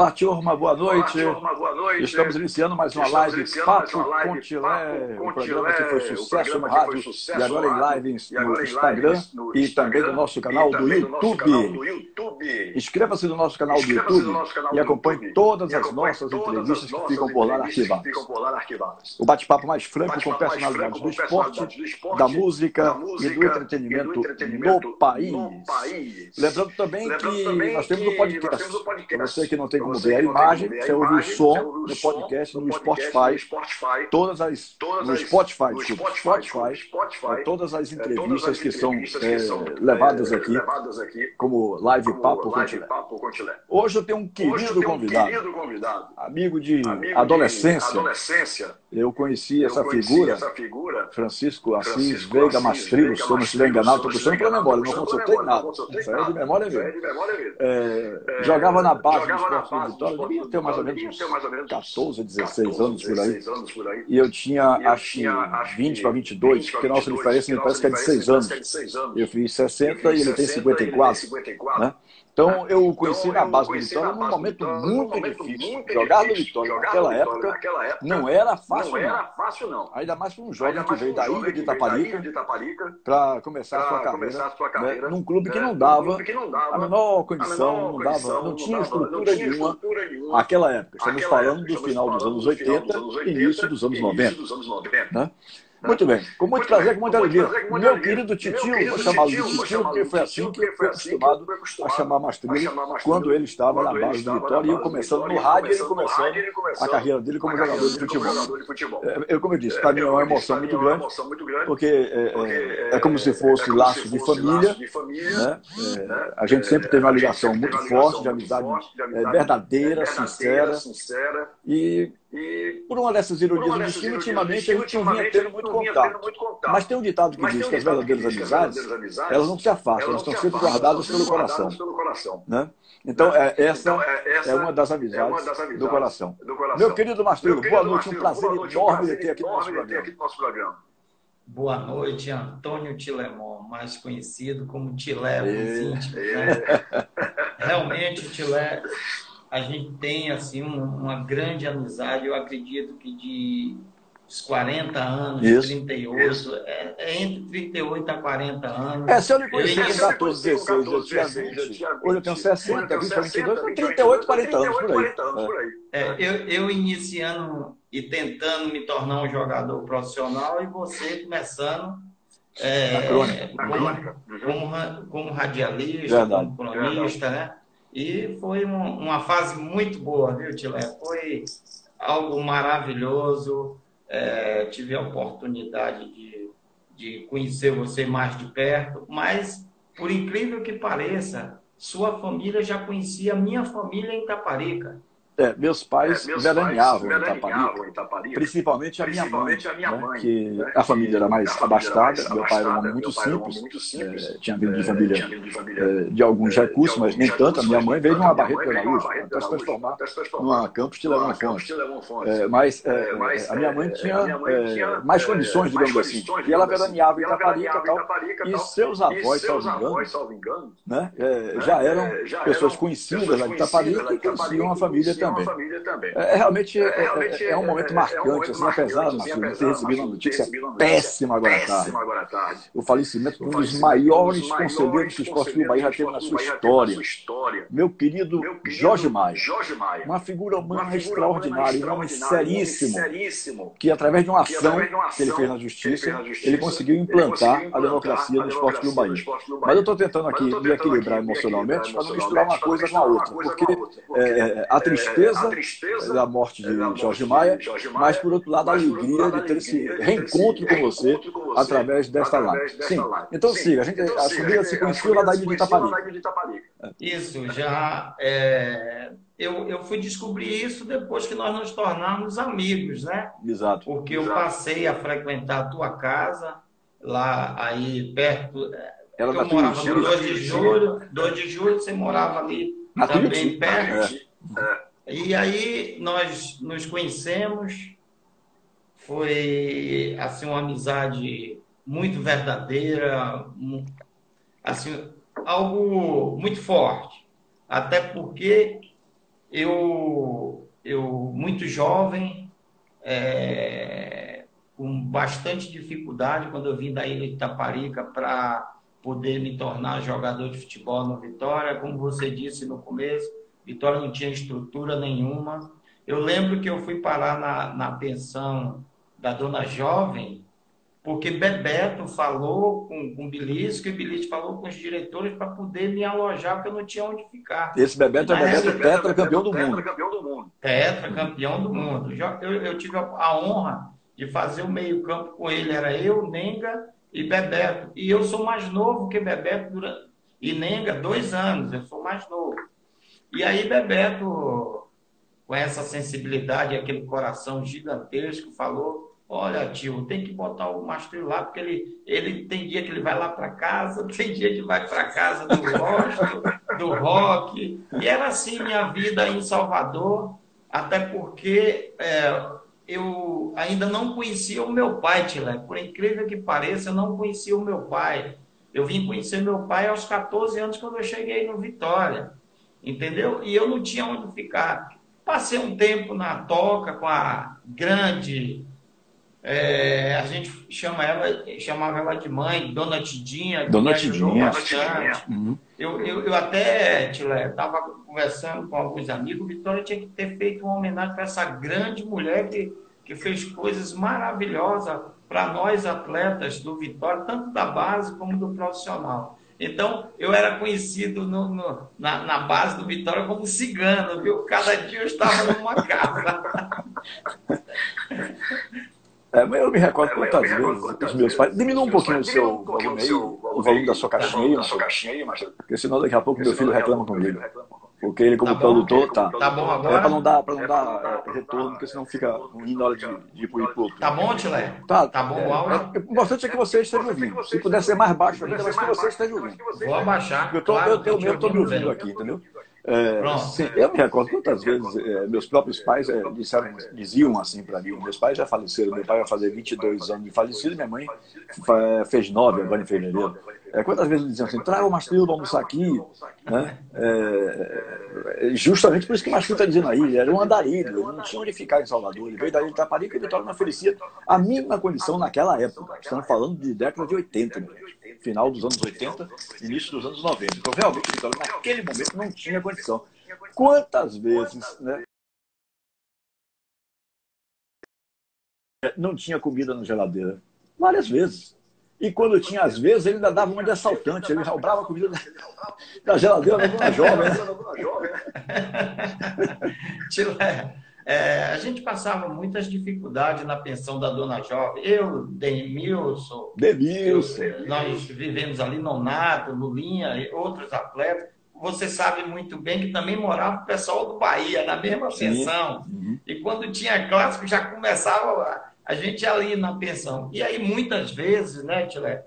Olá, turma, boa noite. Olá, turma, boa noite. Estamos iniciando mais uma Estamos live Papo uma com Tilé, um programa que foi sucesso no rádio sucesso e agora em live no Instagram no e também no nosso canal do YouTube. Inscreva-se no nosso canal do YouTube e acompanhe todas as nossas entrevistas que ficam por lá arquivadas. O bate-papo mais franco com personalidades do esporte, da música e do entretenimento no país. Lembrando também que nós temos um podcast. Para você que não tem como ver a imagem, você ouve o som no podcast, no Spotify, todas as, no Spotify, Spotify, todas as entrevistas que são levadas aqui, como live papo com Tilé. Hoje eu tenho um querido convidado, amigo de adolescência. Eu conheci essa figura, Francisco Assis Veiga Mastrilo, se eu não estiver enganado, estou puxando pela memória, não consultei nada. Isso aí é de memória mesmo. Jogava na base do esporte Vitória, devia ter mais ou menos uns 14, 16 anos por aí. E eu tinha, acho que 20 para 22, porque nossa diferença me parece que é de 6 anos. Eu fiz 60 e ele tem 54. Né? Então, eu o conheci na base do Vitória num momento muito difícil. Jogar no Vitória naquela época não era fácil, não. Ainda mais para um jovem que veio da ilha de Itaparica para começar a sua carreira né, num clube que não dava a menor condição, não, dava, não tinha estrutura nenhuma naquela época. Estamos falando do final dos anos 80 e início dos anos 90. Né? Muito bem, com muito prazer, com muita alegria. Meu querido titio, vou chamá-lo de titio, porque foi assim que eu fui acostumado a chamar Mastrilho quando ele estava na base do Vitória e eu começando no rádio e ele começando a carreira dele como jogador de futebol. Eu, como eu disse, para mim é uma emoção muito grande, porque é, é como se fosse laço de família. Né? É, a gente sempre teve uma ligação muito forte, de amizade verdadeira, sincera. E e por uma dessas ironias do destino, ultimamente a gente não vinha tendo muito contato. Mas tem um ditado que diz que as verdadeiras amizades, elas não se afastam, elas estão sempre guardadas pelo coração. Né? Então, é, essa, é uma das amizades do coração. Meu querido Mastrilho, boa noite, um prazer enorme ter aqui no nosso programa. Boa noite, Antônio Tilemon, mais conhecido como Tilé. Né? Realmente, o Tilé a gente tem assim uma grande amizade. Eu acredito que de uns 40 anos, isso, 38, isso. É, é, entre 38 a 40 anos. É, se eu lhe conheci com 14, 16, eu tinha 20, hoje eu tenho 60, 20 a 22, 38, 40 anos por aí. É. é, eu, eu iniciando e tentando me tornar um jogador profissional e você começando é, como, como, como, radialista, Verdade. como cronista, né? E foi um, uma fase muito boa, viu, Tilé? Foi algo maravilhoso. É, tive a oportunidade de, de conhecer você mais de perto, mas, por incrível que pareça, sua família já conhecia a minha família em Taparica. É, meus pais, é, meus veraneavam, pais em, Itaparica, principalmente a minha mãe, a minha né, mãe né, que né, a família era mais abastada, meu pai era um homem muito simples, muito simples. é, tinha vindo de família, de, é, de, alguns é, recursos, mas nem tanto, a minha mãe veio de uma barreira pela luz, até se transformar. numa campus de Levão Fonte. É, mas a minha mãe tinha mais condições, digamos assim, e ela veraneava em Itaparica e tal, e seus avós, salvo engano, né, já eram pessoas conhecidas lá de Itaparica e conheciam a família também também. família também. É, realmente, é, é, realmente é, é, um momento marcante, é um momento assim, apesar, Marcelo, de ter recebido uma notícia péssima agora à tarde. Agora tarde. O falecimento de um dos maiores conselheiros que o Esporte Clube Bahia já teve na sua história. Meu querido Jorge Maia. Uma figura humana extraordinária, um homem seríssimo, que através de uma ação que ele fez na justiça, ele conseguiu implantar a democracia no Esporte Clube Bahia. Mas eu estou tentando aqui me equilibrar emocionalmente para não misturar uma coisa com a outra, porque a tristeza tristeza, a tristeza da morte de Jorge, Jorge Maia, mas por outro lado a alegria de ter esse reencontro com você através desta live. Sim. Então siga, a gente então, a família se conheceu lá da ilha de Itaparica. Isso, já é, eu, eu fui descobrir isso depois que nós nos tornamos amigos, né? Exato. Porque eu passei a frequentar a tua casa lá aí perto. Ela eu morava no 2 de julho, 2 de julho você morava ali também perto. É. E aí nós nos conhecemos, foi assim uma amizade muito verdadeira, assim algo muito forte, até porque eu, eu muito jovem, é, com bastante dificuldade, quando eu vim da ilha de Itaparica para poder me tornar jogador de futebol no Vitória, como você disse no começo, Vitória não tinha estrutura nenhuma. Eu lembro que eu fui parar na, na pensão da dona Jovem, porque Bebeto falou com, com Bilisco e Bilisco falou com os diretores para poder me alojar, porque eu não tinha onde ficar. Esse Bebeto é Bebeto tetra campeão do mundo. Tetra campeão do mundo. Eu, eu tive a honra de fazer o meio campo com ele, era eu, Nenga e Bebeto. E eu sou mais novo que Bebeto durante... e Nenga, dois anos, eu sou mais novo. E aí Bebeto, com essa sensibilidade, aquele coração gigantesco, falou Olha, tio, tem que botar o Mastro lá, porque ele, ele tem dia que ele vai lá para casa, tem dia que vai para casa do gosto, do rock. E era assim minha vida em Salvador, até porque é, eu ainda não conhecia o meu pai, Tilé. Por incrível que pareça, eu não conhecia o meu pai. Eu vim conhecer meu pai aos 14 anos, quando eu cheguei no Vitória. Entendeu? E eu não tinha onde ficar. Passei um tempo na toca com a grande é, a gente chama ela, chamava ela de mãe, Dona Tidinha. Dona Tidinha. Uhum. Eu, eu, eu até, Tilé, estava conversando com alguns amigos, Vitória tinha que ter feito uma homenagem para essa grande mulher que, que fez coisas maravilhosas para nós atletas do Vitória, tanto da base como do profissional. Então, eu era conhecido no, no, na, na, base do Vitória como cigano, viu? Cada dia eu estava numa casa. É, mas eu me recordo quantas vezes os meus pais. Diminua um pouquinho o seu volume aí, o volume da sua caixinha aí, porque senão daqui a pouco meu filho reclama comigo. Porque ele, como tá produtor, tá. Tá bom agora? É para não dar, pra não dar é, retorno, porque senão fica ruim na hora de, de ir pro YouTube. Tá bom, Tilé? Tá. Tá bom o áudio? É, o importante é que você esteja ouvindo. Se puder ser mais baixo ainda, mas que você esteja ouvindo. Vou abaixar. Eu tô, eu, eu, eu tô me ouvindo aqui, entendeu? É, sim, eu me recordo quantas vezes é, meus próprios pais é, disseram, diziam assim para mim: meus pais já faleceram, meu pai vai fazer 22 anos de falecido, minha mãe fez 9 agora em fevereiro. É, quantas vezes diziam assim: traga o Mastrilo para almoçar aqui. Né? É, é, justamente por isso que o Mastrilo está dizendo aí: ele era um andarilho, ele não tinha onde ficar em Salvador. Ele veio daí de Itaparica e Vitória não oferecia a mínima condição naquela época. Estamos falando de década de 80, final dos anos 80, início dos anos 90. Então, realmente, Vitória, naquele momento, não tinha condição. Quantas vezes né, não tinha comida na geladeira? Várias vezes. E quando tinha, às vezes, ele ainda dava uma de assaltante. Ele roubava a comida da, geladeira da jovem. Tilé, é, a gente passava muitas dificuldades na pensão da dona Jovem. Eu, Demilson. Demilson. nós vivemos ali, Nonato, Lulinha, e outros atletas. Você sabe muito bem que também morava o pessoal do Bahia, na mesma pensão. Uhum. E quando tinha clássico, já começava a gente ali na pensão. E aí, muitas vezes, né, Tilé?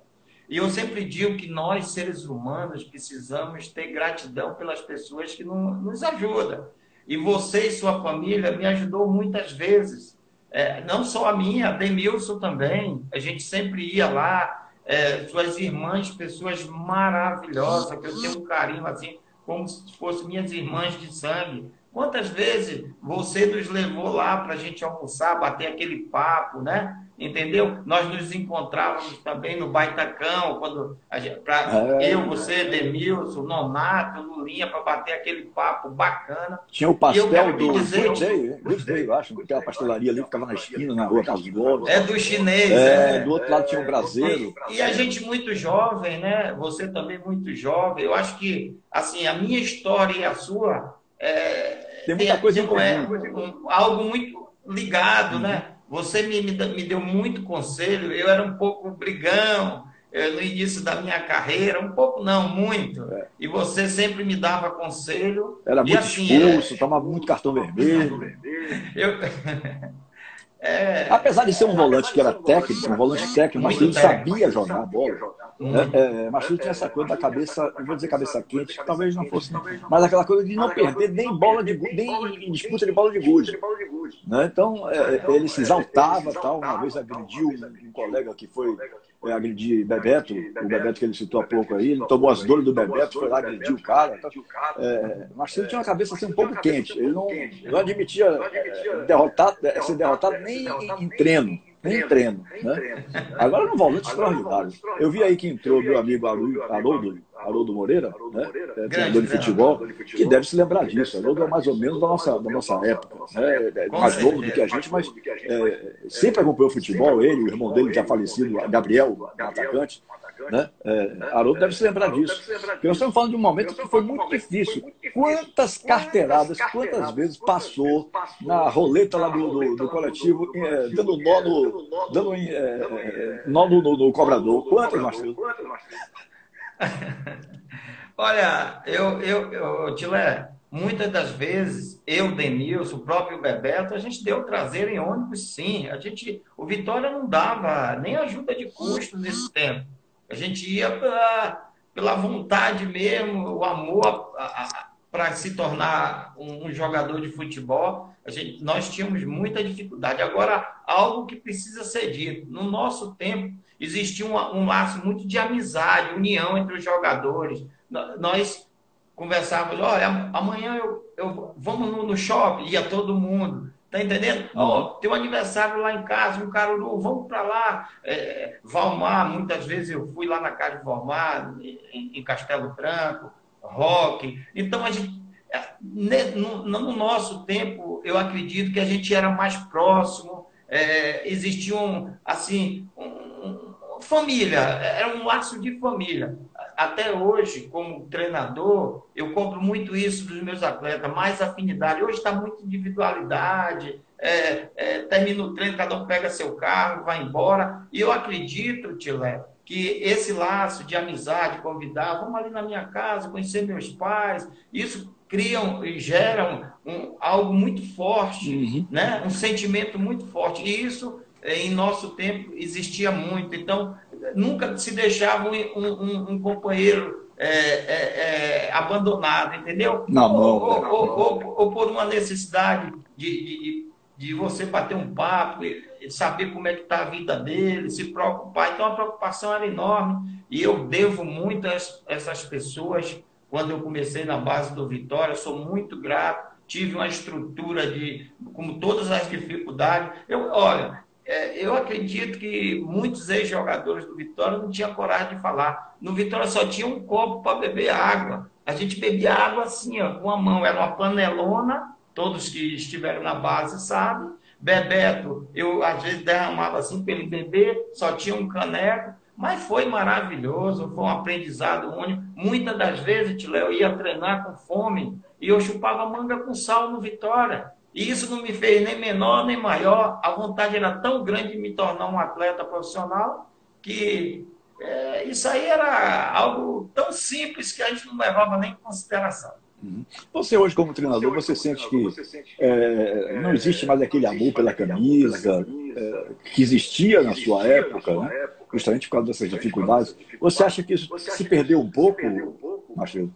E eu sempre digo que nós, seres humanos, precisamos ter gratidão pelas pessoas que nos ajudam. E você e sua família me ajudou muitas vezes. É, não só a minha, a Demilson também. A gente sempre ia lá. É, suas irmãs, pessoas maravilhosas, que eu tenho um carinho assim, como se fossem minhas irmãs de sangue. Quantas vezes você nos levou lá para a gente almoçar, bater aquele papo, né? Entendeu? Nós nos encontrávamos também no Baitacão, quando pra, é, eu, você, Demilson, Nonato, Lulinha, para bater aquele papo bacana. Tinha o pastel do dizer... Good Day, eu acho, aquela pastelaria ali que ficava na esquina, na rua Carlos Gomes. É do chinês. É, é, do outro lado tinha o braseiro. E, e, a gente muito jovem, né? Você também muito jovem. Eu acho que, assim, a minha história e a sua... É, tem muita tem, coisa em comum. Algo muito ligado, uhum. né? Você me, me deu muito conselho, eu era um pouco brigão eh, no início da minha carreira, um pouco não, muito. É. E você sempre me dava conselho. Era muito assim, expulso, tomava muito cartão vermelho. Eu... É, Apesar de ser um volante que era técnico, um volante técnico, mas ele sabia jogar a bola. Uhum. É, é, mas tinha essa coisa da cabeça, não vou dizer cabeça quente, que talvez não fosse, mas aquela coisa de não perder nem bola de nem em disputa de bola de gude. Né? Então, é, ele se exaltava, tal. uma vez agrediu um colega que foi é, agredir Bebeto, o Bebeto que ele citou há pouco aí, ele tomou as dores do Bebeto, foi lá agredir o cara. Então, é, mas ele tinha uma cabeça assim, um pouco quente, ele não, não admitia é, derrotar, ser derrotado nem em, em treino nem treino. Né? Agora no volante extraordinário. Eu vi aí que entrou meu amigo Haroldo, Haroldo Moreira, né? É, treinador de futebol, que deve se lembrar disso. Haroldo é mais ou menos da nossa, da nossa época. Né? É mais novo do que a gente, mas é, sempre acompanhou futebol. Ele, o irmão dele já falecido, Gabriel, um atacante. Né? É, Haroldo deve se lembrar disso. Porque nós estamos falando de um momento que foi muito difícil. Quantas carteiradas, quantas vezes passou na roleta lá do, do, do coletivo, é, dando nó no, dando, é, é, nó no, no, no cobrador? Quantas, Marcelo? Olha, eu, eu, eu Tilé, muitas das vezes, eu, Denilson, o próprio Bebeto, a gente deu traseiro em ônibus, sim. A gente, o Vitória não dava nem ajuda de custo nesse tempo. A gente ia pela, pela vontade mesmo, o amor para se tornar um, um, jogador de futebol. A gente, nós tínhamos muita dificuldade. Agora, algo que precisa ser dito. No nosso tempo, existia um, um laço muito de amizade, união entre os jogadores. Nós conversávamos, olha, amanhã eu, eu vamos no, no shopping, ia todo mundo. Tá entendendo? Oh, tem um aniversário lá em casa, um Caruru, vamos para lá. É, Valmar, muitas vezes eu fui lá na casa de Valmar, em, em Castelo Branco, Rock. Então, a gente, é, no, no, nosso tempo, eu acredito que a gente era mais próximo, é, existia um, assim, um, família, era um laço de família até hoje, como treinador, eu compro muito isso dos meus atletas, mais afinidade. Hoje está muito individualidade, é, é, termina o treino, cada um pega seu carro, vai embora. E eu acredito, Tilé, que esse laço de amizade, convidar, vamos ali na minha casa, conhecer meus pais, isso criam e geram um, algo muito forte, uhum. né? um sentimento muito forte. E isso, em nosso tempo, existia muito. Então, nunca se deixava um, um, um companheiro é, é, é, abandonado, entendeu? Não, ou, ou, ou, ou, ou por uma necessidade de, de, de, você bater um papo, saber como é que está a vida dele, se preocupar. Então a preocupação era enorme e eu devo muito a essas pessoas. Quando eu comecei na base do Vitória, sou muito grato. Tive uma estrutura de, como todas as dificuldades. Eu, olha, é, eu acredito que muitos ex-jogadores do Vitória não tinham coragem de falar. No Vitória só tinha um copo para beber água. A gente bebia água assim, ó, com a mão. Era uma panelona, todos que estiveram na base sabem. Bebeto, eu às vezes derramava assim para ele beber, só tinha um caneco. Mas foi maravilhoso, foi um aprendizado único. Muitas das vezes, eu ia treinar com fome e eu chupava manga com sal no Vitória. E isso não me fez nem menor nem maior. A vontade era tão grande de me tornar um atleta profissional que é, isso aí era algo tão simples que a gente não levava nem em consideração. Uhum. Você hoje como treinador, você sente que é, não existe mais aquele amor pela camisa é, que existia na sua época, né? justamente por causa dessas dificuldades. Você acha que isso se perdeu um pouco, Marcelo?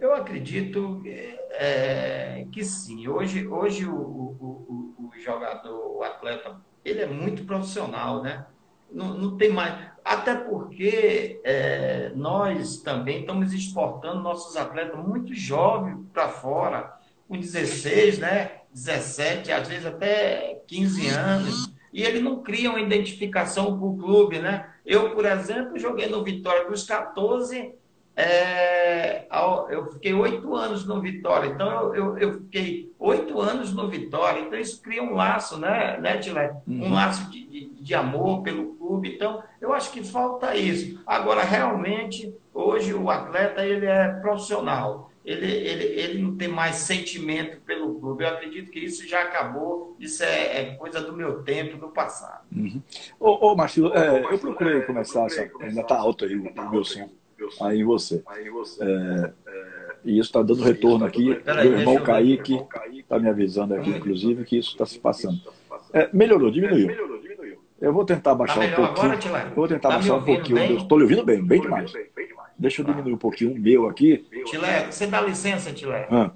Eu acredito é, que sim. Hoje, hoje o, o, o, o, jogador, o atleta, ele é muito profissional, né? Não, não tem mais. Até porque é, nós também estamos exportando nossos atletas muito jovens para fora, com 16, né? 17, às vezes até 15 anos. E ele não cria uma identificação com o clube, né? Eu, por exemplo, joguei no Vitória dos 14 é, eu fiquei oito anos no Vitória, então eu, eu, eu fiquei oito anos no Vitória, então isso cria um laço, né, né Tilé? Uhum. Um laço de, de, de, amor pelo clube, então eu acho que falta isso. Agora, realmente, hoje o atleta ele é profissional, ele, ele, ele não tem mais sentimento pelo clube, eu acredito que isso já acabou, isso é, é coisa do meu tempo, do passado. Uhum. Ô, ô Marcelo, é, eu procurei começar, ainda está alto aí o meu som aí em você. É, e isso está dando retorno aqui. Meu irmão Kaique está me avisando aqui, inclusive, que isso está se passando. É, melhorou, diminuiu. Eu vou tentar baixar um pouquinho. Agora, vou tentar tá baixar um pouquinho. Estou lhe ouvindo bem, bem demais. Deixa eu diminuir um pouquinho o meu aqui. Tilé, você dá licença, Tilé? Ah.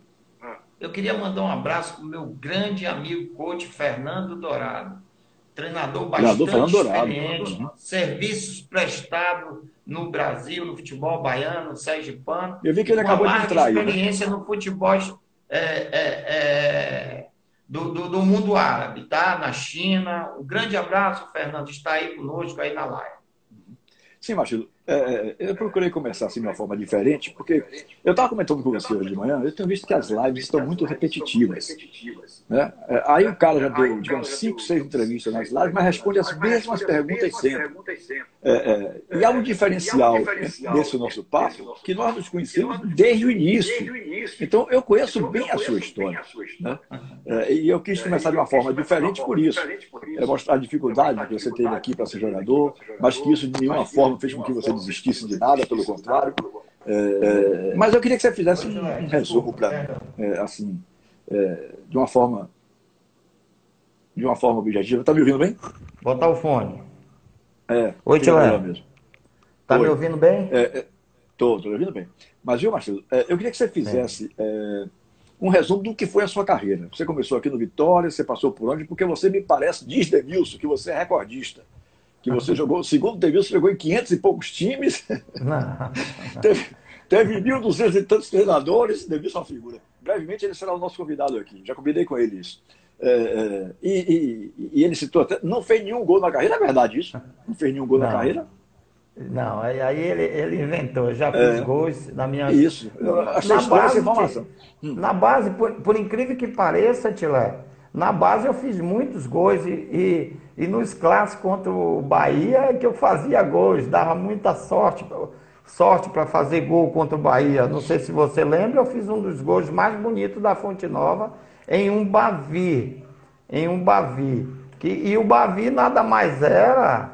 eu queria mandar um abraço para o meu grande amigo coach Fernando Dourado, treinador bastante treinador experiente, Dourado. serviços prestados no Brasil, no futebol baiano, sergipano. Eu vi que ele acabou de entrar aí. Né? experiência né? no futebol é, é, é, do, do, do, mundo árabe, tá? Na China. Um grande abraço, Fernando, está aí conosco aí na live. Sim, Marcelo. É, é, eu procurei começar assim de uma forma diferente, porque eu estava comentando com você hoje de manhã, eu tenho visto que as lives estão muito repetitivas. Né? É, aí o cara já deu, digamos, cinco, seis entrevistas nas lives, mas responde as mesmas perguntas sempre. É, é, e há um diferencial nesse nosso papo, que nós nos conhecemos desde o início. Então, eu conheço bem a sua história. Né? É, e eu quis começar de uma forma diferente por isso. É mostrar a dificuldade que você teve aqui para ser jogador, mas que isso de nenhuma forma fez com que você desistisse de nada, pelo contrário. É, mas eu queria que você fizesse um, um resumo para, é, assim, é, de uma forma, de uma forma objetiva. Está me ouvindo bem? Botar o fone. É. Oi, tio Léo. Está me ouvindo bem? Estou, estou me ouvindo bem. Mas, viu, Marcelo, eu queria que você fizesse um resumo do que foi a sua carreira. Você começou aqui no Vitória, você passou por onde? Porque você me parece, diz Denilson, que você é recordista que você jogou, segundo você jogou em 500 e poucos times. Teve, teve 1.200 e tantos treinadores, Devi sua figura. Brevemente ele será o nosso convidado aqui, já combinei com ele isso. É, é, e, e, e, ele citou até, não fez nenhum gol na carreira, é verdade isso? Não fez nenhum gol não. na carreira? Não, aí ele, ele inventou, já fiz é, gols na minha. Isso, na base, informação. Na base, por, por incrível que pareça, Tilé, na base eu fiz muitos gols e, e, e nos clássicos contra o Bahia é que eu fazia gols, dava muita sorte, sorte para fazer gol contra o Bahia. Não sei se você lembra, eu fiz um dos gols mais bonitos da Fonte Nova em um Bavi. Em um Bavi. Que, e o Bavi nada mais era.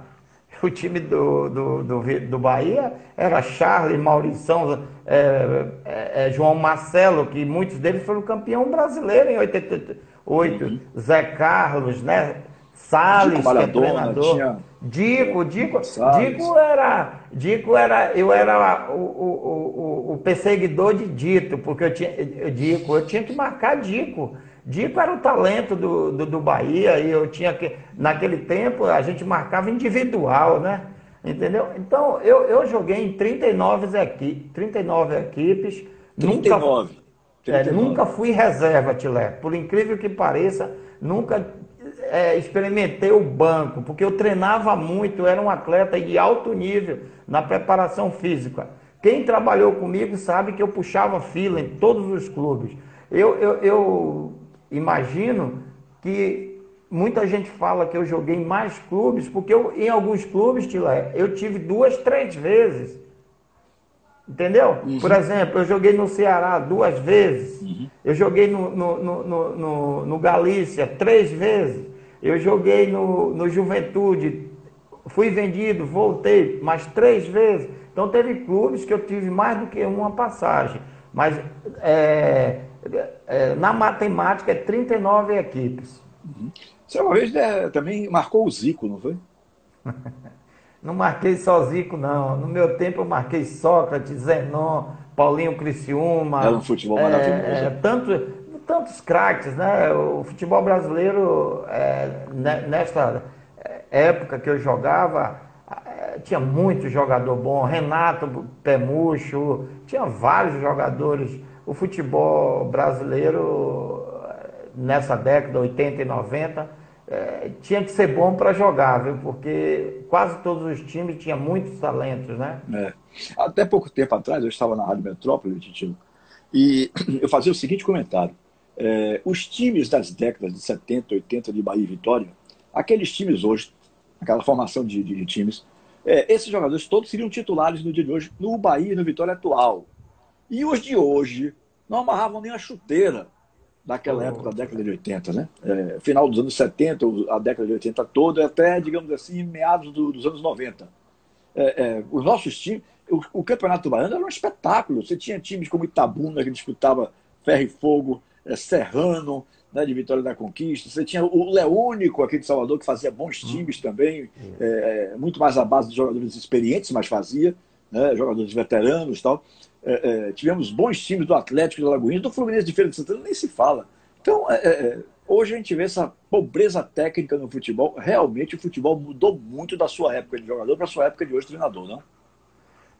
O time do, do, do, do Bahia era Charles, Maurição, é, é, é, João Marcelo, que muitos deles foram campeão brasileiro em 80, oito. Uhum. Zé Carlos, né? Salles, que é treinador. Tinha... Dico, Dico, Dico era, Dico era, eu era o, o, o, o perseguidor de Dito, porque eu tinha, eu, Dico, eu tinha que marcar Dico. Dico era o talento do, do, do, Bahia e eu tinha que, naquele tempo a gente marcava individual, né? Entendeu? Então eu, eu joguei em 39, equi, 39 equipes. 39. Nunca, é, nunca fui reserva, Tilé. Por incrível que pareça, nunca é, experimentei o banco, porque eu treinava muito, era um atleta de alto nível na preparação física. Quem trabalhou comigo sabe que eu puxava fila em todos os clubes. Eu, eu, eu imagino que muita gente fala que eu joguei em mais clubes, porque eu, em alguns clubes, Tilé, eu tive duas, três vezes. Entendeu? Uhum. Por exemplo, eu joguei no Ceará duas vezes. Uhum. Eu joguei no, no, no, no, no Galícia três vezes. Eu joguei no, no Juventude. Fui vendido, voltei mais três vezes. Então teve clubes que eu tive mais do que uma passagem. Mas é, é, na matemática é 39 equipes. Uhum. Você uma vez né, também marcou o Zico, não foi? Não marquei só Zico, não. No meu tempo eu marquei Sócrates, Zenon, Paulinho Criciúma. Era um futebol maravilhoso. É, é, tanto, tantos craques, né? O futebol brasileiro, é, nesta época que eu jogava, é, tinha muito jogador bom. Renato Pemucho, tinha vários jogadores. O futebol brasileiro, nessa década, 80 e 90, é, tinha que ser bom para jogar, viu? Porque quase todos os times tinham muitos talentos, né? É. Até pouco tempo atrás, eu estava na Rádio Metrópole, Titio, e eu fazia o seguinte comentário. É, os times das décadas de 70, 80 de Bahia e Vitória, aqueles times hoje, aquela formação de, de, de times, é, esses jogadores todos seriam titulares no dia de hoje no Bahia e no Vitória atual. E os de hoje não amarravam nem a chuteira daquela época, da década de 80, né? É, final dos anos 70, a década de 80 toda, até, digamos assim, meados do, dos anos 90. É, é, os nossos times, o, o, Campeonato Baiano era um espetáculo. Você tinha times como Itabuna, que disputava ferro e fogo, Serrano, né, de Vitória da Conquista. Você tinha o Leônico aqui de Salvador, que fazia bons hum. times também, é, muito mais à base de jogadores experientes, mas fazia, né, jogadores veteranos e tal. É, é, tivemos bons times do Atlético de Alagoinhas, do Fluminense de Feira de Santana, nem se fala. Então, hoje a gente vê essa pobreza técnica no futebol. Realmente o futebol mudou muito da sua época de jogador para a sua época de hoje treinador, não?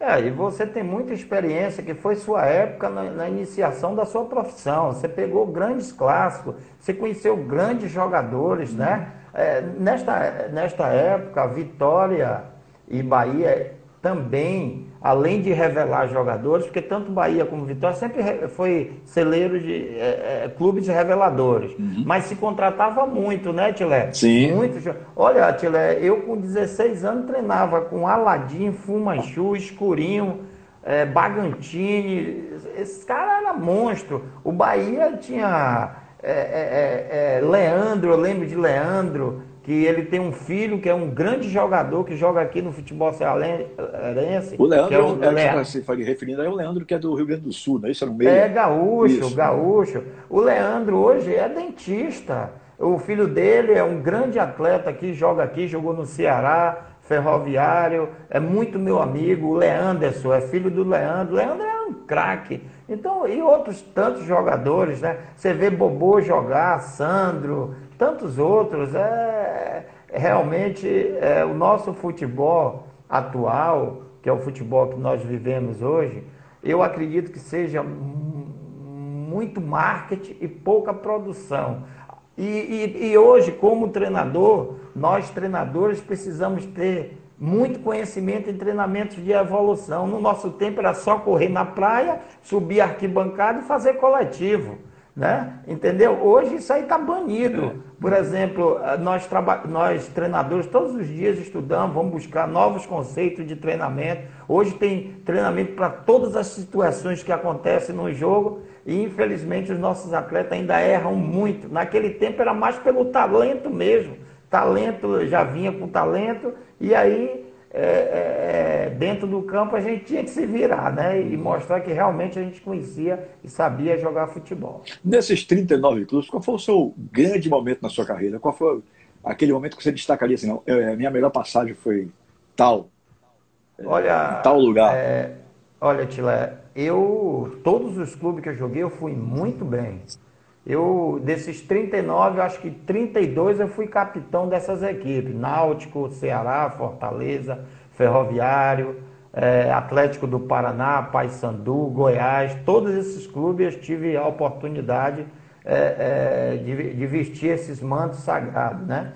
É, e você tem muita experiência, que foi sua época na, na, iniciação da sua profissão. Você pegou grandes clássicos, você conheceu grandes jogadores, né? É, nesta, nesta época, Vitória e Bahia também, além de revelar jogadores, porque tanto Bahia como Vitória sempre foi celeiro de é, é, clubes reveladores, uhum. mas se contratava muito, né, Tilé? Sim. Muito. Olha, Tilé, eu com 16 anos treinava com Aladim, Fumanchu, Escurinho, é, Bagantini, esse cara era monstro. O Bahia tinha é, é, é, Leandro, eu lembro de Leandro, que ele tem um filho que é um grande jogador que joga aqui no futebol cearense. O Leandro, é o, é, Leandro. se referindo, é o Leandro que é do Rio Grande do Sul, não é isso? Era um meio... É gaúcho, isso. gaúcho. O Leandro hoje é dentista. O filho dele é um grande atleta que joga aqui, jogou no Ceará, ferroviário, é muito meu amigo. O Leanderson é filho do Leandro. O Leandro é um craque. Então, e outros tantos jogadores, né? Você vê Bobô jogar, Sandro, tantos outros. É, é, realmente é, o nosso futebol atual, que é o futebol que nós vivemos hoje, eu acredito que seja muito marketing e pouca produção. E, e, e hoje, como treinador, nós treinadores precisamos ter muito conhecimento em treinamentos de evolução. No nosso tempo era só correr na praia, subir arquibancada e fazer coletivo. Né? Entendeu? Hoje isso aí está banido. Por exemplo, nós, nós treinadores todos os dias estudamos, vamos buscar novos conceitos de treinamento. Hoje tem treinamento para todas as situações que acontecem no jogo e infelizmente os nossos atletas ainda erram muito. Naquele tempo era mais pelo talento mesmo. Talento já vinha com talento e aí é, é, é, dentro do campo a gente tinha que se virar, né? E mostrar que realmente a gente conhecia e sabia jogar futebol. Nesses 39 clubes, qual foi o seu grande momento na sua carreira? Qual foi aquele momento que você destacaria assim, não, é, minha melhor passagem foi tal, é, olha, tal lugar? Olha, Tilé, eu, todos os clubes que eu joguei, eu fui muito bem. Eu, desses 39, acho que 32 eu fui capitão dessas equipes. Náutico, Ceará, Fortaleza, Ferroviário, é, Atlético do Paraná, Paysandu, Goiás. Todos esses clubes eu tive a oportunidade é, é, de, de, vestir esses mantos sagrados, né?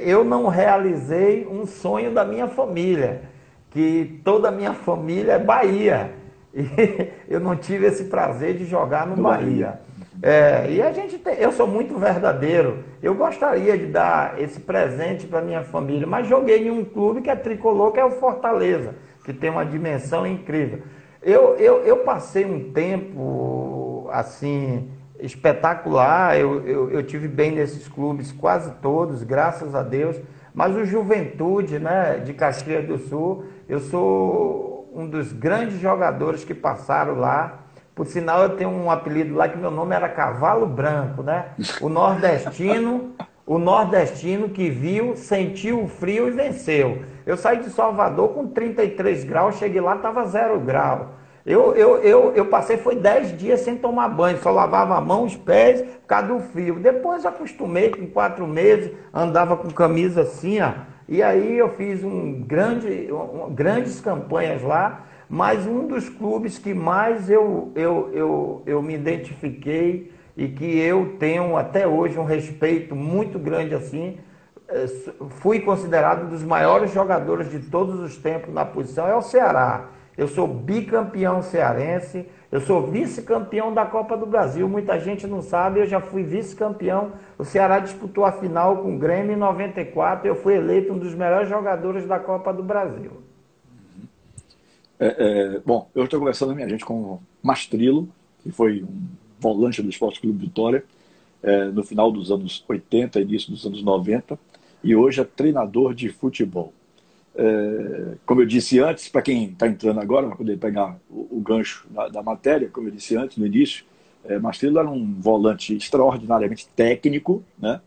Eu não realizei um sonho da minha família, que toda a minha família é Bahia. E eu não tive esse prazer de jogar no Bahia. É, e a gente tem, eu sou muito verdadeiro. Eu gostaria de dar esse presente para minha família, mas joguei em um clube que é tricolor, que é o Fortaleza, que tem uma dimensão incrível. Eu, eu, eu passei um tempo assim espetacular. Eu, eu, eu tive bem nesses clubes, quase todos, graças a Deus. Mas o Juventude, né, de Caxias do Sul, eu sou um dos grandes jogadores que passaram lá. Por sinal, eu tenho um apelido lá que meu nome era Cavalo Branco, né? O nordestino, o nordestino que viu, sentiu o frio e venceu. Eu saí de Salvador com 33 graus, cheguei lá, estava zero grau. Eu, eu, eu, eu passei, foi 10 dias sem tomar banho, só lavava a mão, os pés, por causa do frio. Depois acostumei, com quatro meses, andava com camisa assim, ó. E aí eu fiz um grande, um, grandes campanhas lá mas um dos clubes que mais eu, eu, eu, eu me identifiquei e que eu tenho até hoje um respeito muito grande assim, é, fui considerado um dos maiores jogadores de todos os tempos na posição, é o Ceará. Eu sou bicampeão cearense, eu sou vice-campeão da Copa do Brasil. Muita gente não sabe, eu já fui vice-campeão. O Ceará disputou a final com o Grêmio em 94. Eu fui eleito um dos melhores jogadores da Copa do Brasil. É, é, bom, eu estou conversando, minha gente, com Mastrilo, que foi um volante do Esporte Clube Vitória, é, no final dos anos 80, início dos anos 90, e hoje é treinador de futebol. É, como eu disse antes, para quem está entrando agora, para poder pegar o, o gancho da, da, matéria, como eu disse antes, no início, é, Mastrilo era um volante extraordinariamente técnico, né?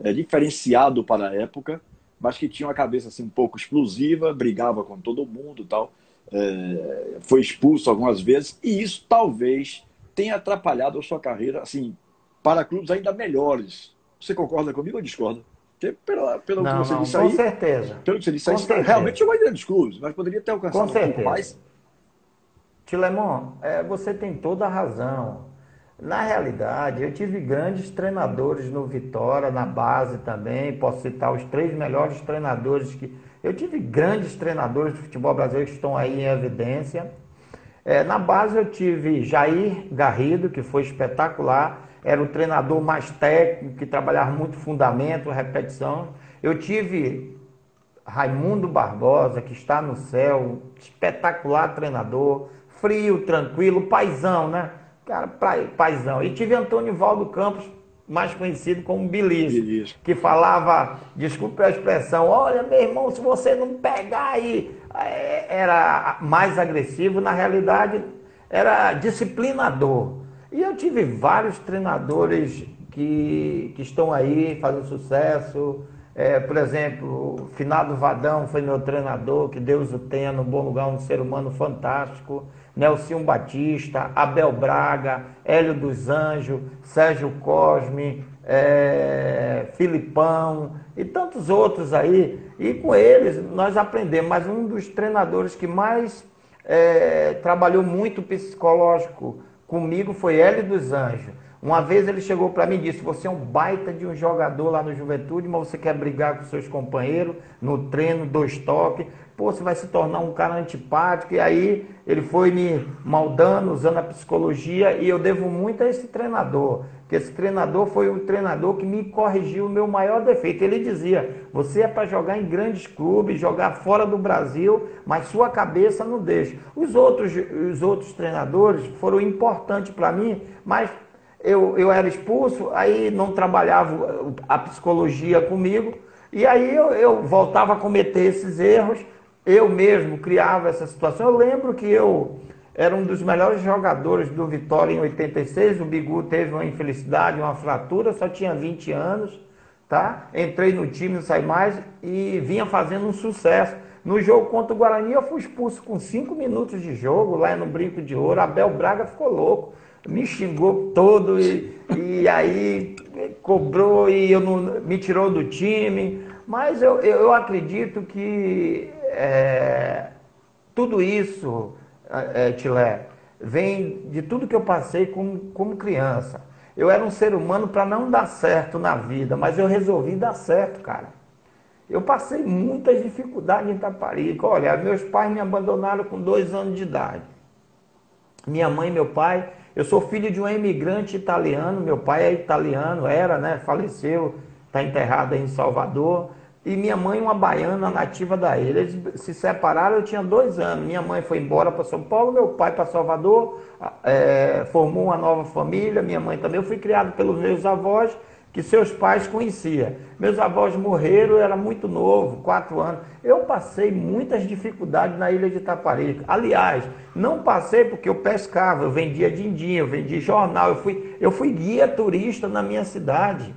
É, diferenciado para a época, mas que tinha uma cabeça assim, um pouco explosiva, brigava com todo mundo tal é, foi expulso algumas vezes, e isso talvez tenha atrapalhado a sua carreira, assim, para clubes ainda melhores. Você concorda comigo ou discorda? Porque pelo, pelo não, que você não, disse com aí. certeza. Pelo que você disse aí, realmente chegou em grandes clubes, mas poderia ter alcançado com certeza. um pouco mais. Tilemon, é, você tem toda a razão. Na realidade, eu tive grandes treinadores no Vitória, na base também. Posso citar os três melhores treinadores que. Eu tive grandes treinadores do futebol brasileiro que estão aí em evidência. É, na base eu tive Jair Garrido, que foi espetacular era o treinador mais técnico, que trabalhava muito fundamento, repetição. Eu tive Raimundo Barbosa, que está no céu, espetacular treinador, frio, tranquilo, paizão, né? Cara, paizão. E tive Antônio Valdo Campos, mais conhecido como Bilis, que falava, desculpe a expressão, olha meu irmão, se você não pegar aí, é, era mais agressivo, na realidade era disciplinador. E eu tive vários treinadores que, que estão aí fazendo sucesso. É, por exemplo, Finado Vadão foi meu treinador, que Deus o tenha no bom lugar, um ser humano fantástico. Nelson Batista, Abel Braga, Hélio dos Anjos, Sérgio Cosme, é, Filipão e tantos outros aí. E com eles nós aprendemos. Mas um dos treinadores que mais é, trabalhou muito psicológico comigo foi Hélio dos Anjos. Uma vez ele chegou para mim e disse: Você é um baita de um jogador lá no Juventude, mas você quer brigar com seus companheiros no treino, dois toques. Pô, você vai se tornar um cara antipático. E aí ele foi me maldando, usando a psicologia. E eu devo muito a esse treinador. Que esse treinador foi o treinador que me corrigiu o meu maior defeito. Ele dizia: Você é para jogar em grandes clubes, jogar fora do Brasil, mas sua cabeça não deixa. Os outros, os outros treinadores foram importantes para mim, mas eu, eu era expulso, aí não trabalhava a psicologia comigo, e aí eu, eu voltava a cometer esses erros, eu mesmo criava essa situação. Eu lembro que eu era um dos melhores jogadores do Vitória em 86, o Bigu teve uma infelicidade, uma fratura, só tinha 20 anos, tá? Entrei no time, não saí mais, e vinha fazendo um sucesso. No jogo contra o Guarani, eu fui expulso com 5 minutos de jogo, lá no Brinco de Ouro, Abel Braga ficou louco me xingou todo e, e aí cobrou e eu não, me tirou do time. Mas eu, eu acredito que é, tudo isso, é, Tilé, vem de tudo que eu passei como, como criança. Eu era um ser humano para não dar certo na vida, mas eu resolvi dar certo, cara. Eu passei muitas dificuldades em Itaparica. Olha, meus pais me abandonaram com dois anos de idade. Minha mãe e meu pai eu sou filho de um imigrante italiano, meu pai é italiano, era, né? Faleceu, está enterrado em Salvador. E minha mãe, uma baiana nativa da ilha. Eles se separaram, eu tinha dois anos. Minha mãe foi embora para São Paulo, meu pai para Salvador, é, formou uma nova família, minha mãe também. Eu fui criado pelos meus avós que seus pais conheciam. Meus avós morreram, eu era muito novo, quatro anos. Eu passei muitas dificuldades na ilha de Itaparica. Aliás, não passei porque eu pescava, eu vendia dindinho, eu vendia jornal, eu fui, eu fui guia turista na minha cidade.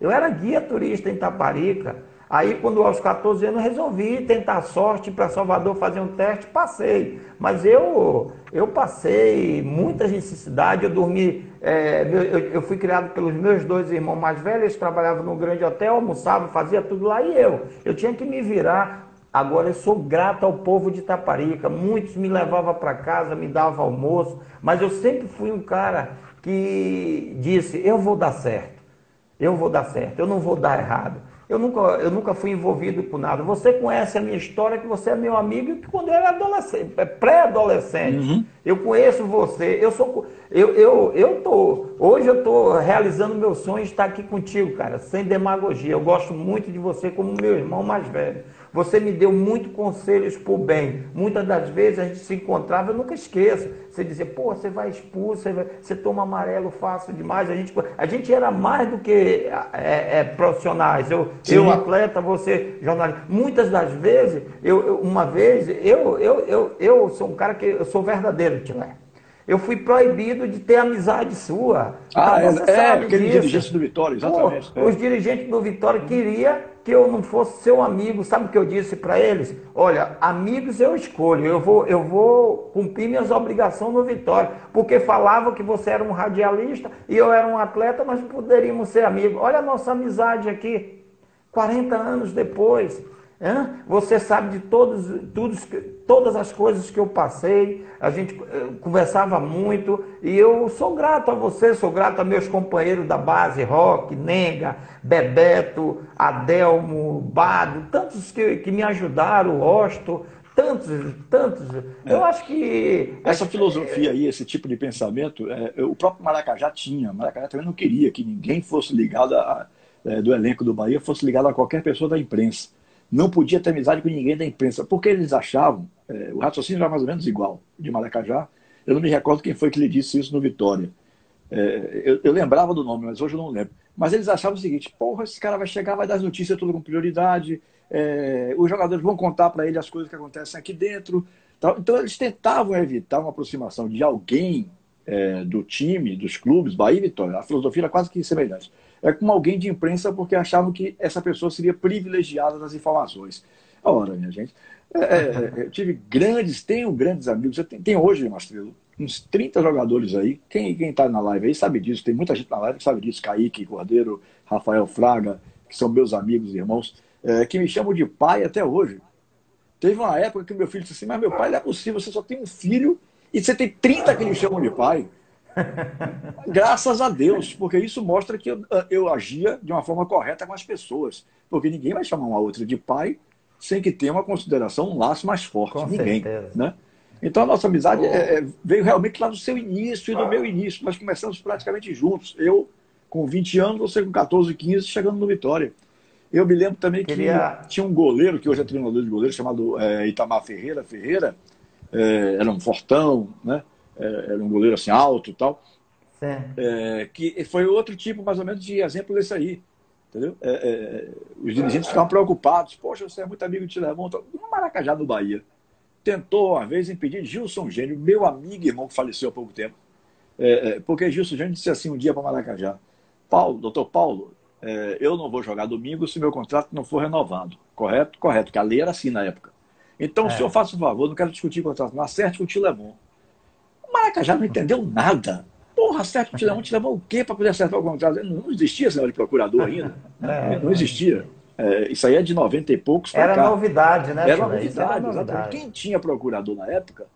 Eu era guia turista em Itaparica. Aí, quando aos 14 anos, resolvi tentar sorte para Salvador fazer um teste, passei. Mas eu, eu passei muitas necessidades, eu dormi, é, eu, eu, fui criado pelos meus dois irmãos mais velhos, eles trabalhavam no grande hotel, almoçavam, fazia tudo lá e eu. Eu tinha que me virar. Agora eu sou grato ao povo de Itaparica. Muitos me levavam para casa, me davam almoço, mas eu sempre fui um cara que disse: eu vou dar certo, eu vou dar certo, eu não vou dar errado. Eu nunca, eu nunca fui envolvido com nada. Você conhece a minha história, que você é meu amigo que quando eu era adolescente, é pré-adolescente. Uhum. Eu conheço você. Eu sou. Eu, eu, eu tô. Hoje eu estou realizando meu sonho de estar aqui contigo, cara, sem demagogia. Eu gosto muito de você como meu irmão mais velho. Você me deu muitos conselhos por bem. Muitas das vezes a gente se encontrava, eu nunca esqueço. Você dizia, pô, você vai expulso, você, vai, você toma amarelo fácil demais. A gente, a gente era mais do que é, é, profissionais. Eu, eu, atleta, você, jornalista. Muitas das vezes, eu, eu, uma vez, eu, eu, eu, eu sou um cara que eu sou verdadeiro, Tilé. Eu fui proibido de ter amizade sua. Ah, então, é, é aquele dirigente do Vitória, exatamente. Pô, é. Os dirigentes do Vitória queriam que eu não fosse seu amigo. Sabe o que eu disse para eles? Olha, amigos eu escolho, eu vou, eu vou cumprir minhas obrigações no Vitória. Porque falavam que você era um radialista e eu era um atleta, nós poderíamos ser amigos. Olha a nossa amizade aqui, 40 anos depois. Você sabe de todos, todos, todas as coisas que eu passei, a gente eh, conversava muito e eu sou grato a você, sou grato a meus companheiros da base, Rock, Nenga, Bebeto, Adelmo, Bado, tantos que, que me ajudaram, Osto, tantos, tantos. É. Eu acho que. Essa filosofia aí, esse tipo de pensamento, é, o próprio Maracajá tinha. Maracajá também não queria que ninguém fosse ligado a, é, do elenco do Bahia, fosse ligado a qualquer pessoa da imprensa não podia ter amizade com ninguém da imprensa, porque eles achavam, é, o raciocínio era mais ou menos igual, de Maracajá. Eu não me recordo quem foi que lhe disse isso no Vitória. É, eu, eu, lembrava do nome, mas hoje eu não lembro. Mas eles achavam o seguinte: porra, esse cara vai chegar, vai dar as notícias tudo com prioridade, é, os jogadores vão contar para ele as coisas que acontecem aqui dentro. Tal. Então eles tentavam evitar uma aproximação de alguém é, do time, dos clubes, Bahia e Vitória. A filosofia era quase que semelhante é, com alguém de imprensa porque achavam que essa pessoa seria privilegiada das informações. Ora, minha gente, é, é, é eu tive grandes, tenho grandes amigos, eu tenho, tenho hoje, Mastrelo, uns 30 jogadores aí. Quem está na live aí sabe disso, tem muita gente na live que sabe disso, Kaique Cordeiro, Rafael Fraga, que são meus amigos e irmãos, é, que me chamam de pai até hoje. Teve uma época que meu filho disse assim, mas meu pai não é possível, você só tem um filho e você tem 30 que me chamam de pai. Graças a Deus, porque isso mostra que eu, eu, agia de uma forma correta com as pessoas. Porque ninguém vai chamar uma outra de pai sem que tenha uma consideração, um laço mais forte. Com ninguém. Certeza. Né? Então a nossa amizade oh. é, veio realmente lá do seu início e do meu início. Nós começamos praticamente juntos. Eu com 20 anos, você com 14, 15, chegando no Vitória. Eu me lembro também que Queria... tinha um goleiro, que hoje é treinador de goleiro, chamado é, Itamar Ferreira. Ferreira é, era um fortão, né? É, era um goleiro assim alto e tal. É, que foi outro tipo, mais ou menos, de exemplo desse aí. Entendeu? É, é, os dirigentes ficavam preocupados. Poxa, você é muito amigo de Tilemon. No Maracajá, no Bahia. Tentou uma vez impedir Gilson Gênio, meu amigo e irmão que faleceu há pouco tempo. É, é, porque Gilson Gênio disse assim um dia para Maracajá: Paulo, doutor Paulo, eu não vou jogar domingo se meu contrato não for renovado. Correto? Correto, porque a lei era assim na época. Então, o senhor faça um favor, não quero discutir contrato, não acerte com o Tilemon. Maracajá não entendeu nada. Porra, acerta o Tilemão, Tilemão o quê para poder acertar o contrato? Não existia esse negócio de procurador ainda. É, não existia. É, isso aí é de 90 e poucos Era cá. novidade, né? Era novidade, era novidade. Quem tinha procurador na época,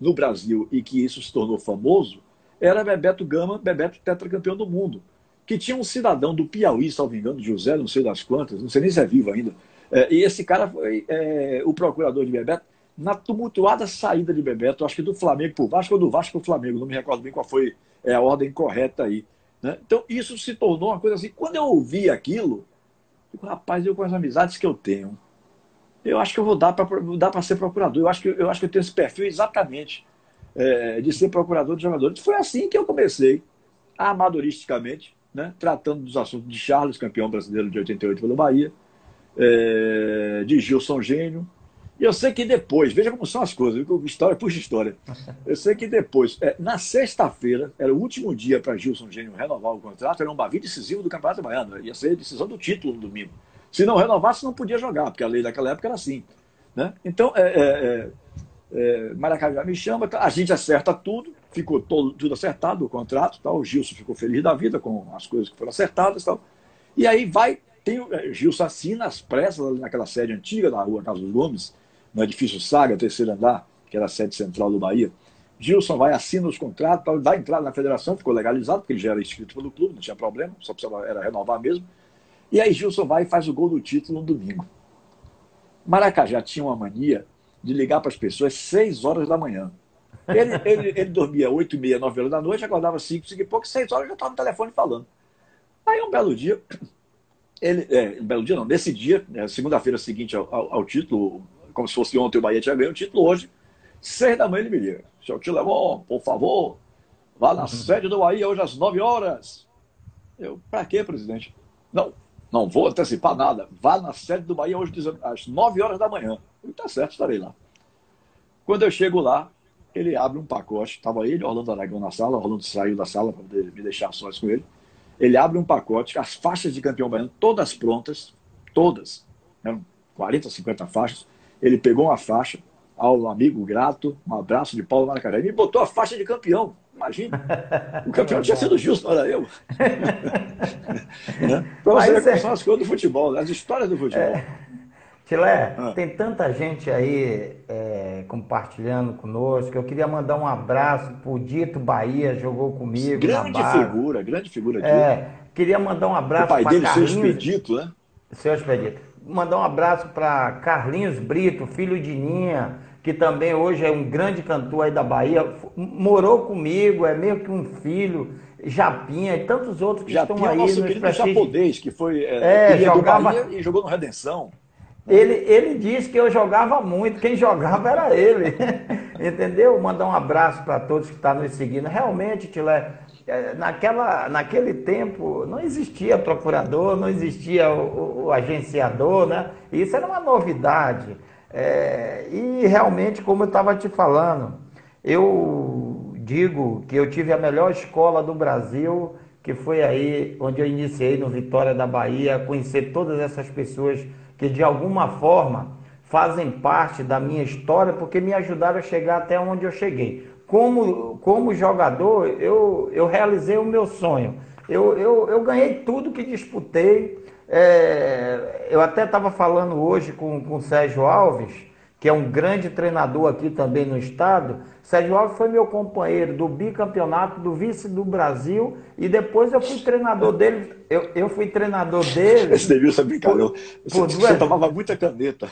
no Brasil, e que isso se tornou famoso, era Bebeto Gama, Bebeto tetracampeão do mundo. Que tinha um cidadão do Piauí, salvo engano, José, não sei das quantas, não sei nem se é vivo ainda. É, e esse cara foi é, o procurador de Bebeto na tumultuada saída de Bebeto, acho que do Flamengo para o Vasco ou do Vasco para o Flamengo, não me recordo bem qual foi é, a ordem correta aí. Né? Então, isso se tornou uma coisa assim. Quando eu ouvi aquilo, eu digo, rapaz, eu com as amizades que eu tenho, eu acho que eu vou dar para ser procurador. Eu acho, que, eu acho que eu tenho esse perfil exatamente é, de ser procurador de jogadores. Foi assim que eu comecei, amadoristicamente, né? tratando dos assuntos de Charles, campeão brasileiro de 88 pelo Bahia, é, de Gilson Gênio, e eu sei que depois, veja como são as coisas, história puxa história. Eu sei que depois, é, na sexta-feira, era o último dia para Gilson Gênio renovar o contrato, era um bavi decisivo do Campeonato Baiano, ia ser decisão do título no domingo. Se não renovasse, não podia jogar, porque a lei daquela época era assim. Né? Então, é, é, é, Maracajá me chama, a gente acerta tudo, ficou todo, tudo acertado, o contrato, tal, o Gilson ficou feliz da vida com as coisas que foram acertadas. Tal. E aí vai, tem, é, Gilson assina as pressas naquela sede antiga da rua Carlos Gomes, no edifício Saga, terceiro andar, que era a sede central do Bahia. Gilson vai, assina os contratos, dá entrada na federação, ficou legalizado, porque ele já era inscrito pelo clube, não tinha problema, só precisava era renovar mesmo. E aí Gilson vai e faz o gol do título no domingo. Maracajá tinha uma mania de ligar para as pessoas seis horas da manhã. Ele, ele, ele dormia oito e meia, nove horas da noite, acordava cinco, cinco e pouco, seis horas já estava no telefone falando. Aí um belo dia, ele, é, um belo dia não, nesse dia, né, segunda-feira seguinte ao, ao, ao título, como se fosse ontem o Bahia tinha ganho o título, hoje, seis da manhã ele me liga. Seu Tilemon, por favor, vá na uhum. sede do Bahia hoje às nove horas. Eu, para quê, presidente? Não, não vou antecipar nada. Vá na sede do Bahia hoje às nove horas da manhã. Eu, tá certo, estarei lá. Quando eu chego lá, ele abre um pacote. Estava ele, Orlando Aragão na sala, Orlando saiu da sala para me deixar sós com ele. Ele abre um pacote, as faixas de campeão baiano, todas prontas, todas, eram 40, 50 faixas. Ele pegou uma faixa, ao amigo grato, um abraço de Paulo Maracanã, e botou a faixa de campeão. Imagina. O campeão tinha sido justo, olha eu. né? Para você ver como são as coisas do futebol, né? as histórias do futebol. É. Tilé, ah. tem tanta gente aí é, compartilhando conosco. Eu queria mandar um abraço pro Dito Bahia, jogou comigo. Grande figura, grande figura. Dito. É, queria mandar um abraço para. O pai dele, seu Expedito, né? Seu Expedito. Mandar um abraço para Carlinhos Brito, filho de Ninha, que também hoje é um grande cantor aí da Bahia. Morou comigo, é meio que um filho. Japinha e tantos outros que Japinha, estão aí. Nosso querido japonês, que foi é, é jogava... e jogou no Redenção. Ele, ele disse que eu jogava muito, quem jogava era ele. Entendeu? Mandar um abraço para todos que estão tá nos seguindo. Realmente, Tilé, é, naquela, naquele tempo não existia procurador, não existia o, o, o agenciador, né? Isso era uma novidade. É, e realmente, como eu estava te falando, eu digo que eu tive a melhor escola do Brasil, que foi aí onde eu iniciei no Vitória da Bahia, conhecer todas essas pessoas que de alguma forma fazem parte da minha história porque me ajudaram a chegar até onde eu cheguei. Como, como jogador, eu, eu realizei o meu sonho. Eu, eu, eu ganhei tudo que disputei. É, eu até estava falando hoje com, com o Sérgio Alves, que é um grande treinador aqui também no estado. Sérgio Alves foi meu companheiro do bicampeonato, do vice do Brasil, e depois eu fui treinador dele. Eu, eu fui treinador dele. Esse Denilson é brincadeira. Você, duas... você tomava muita caneta.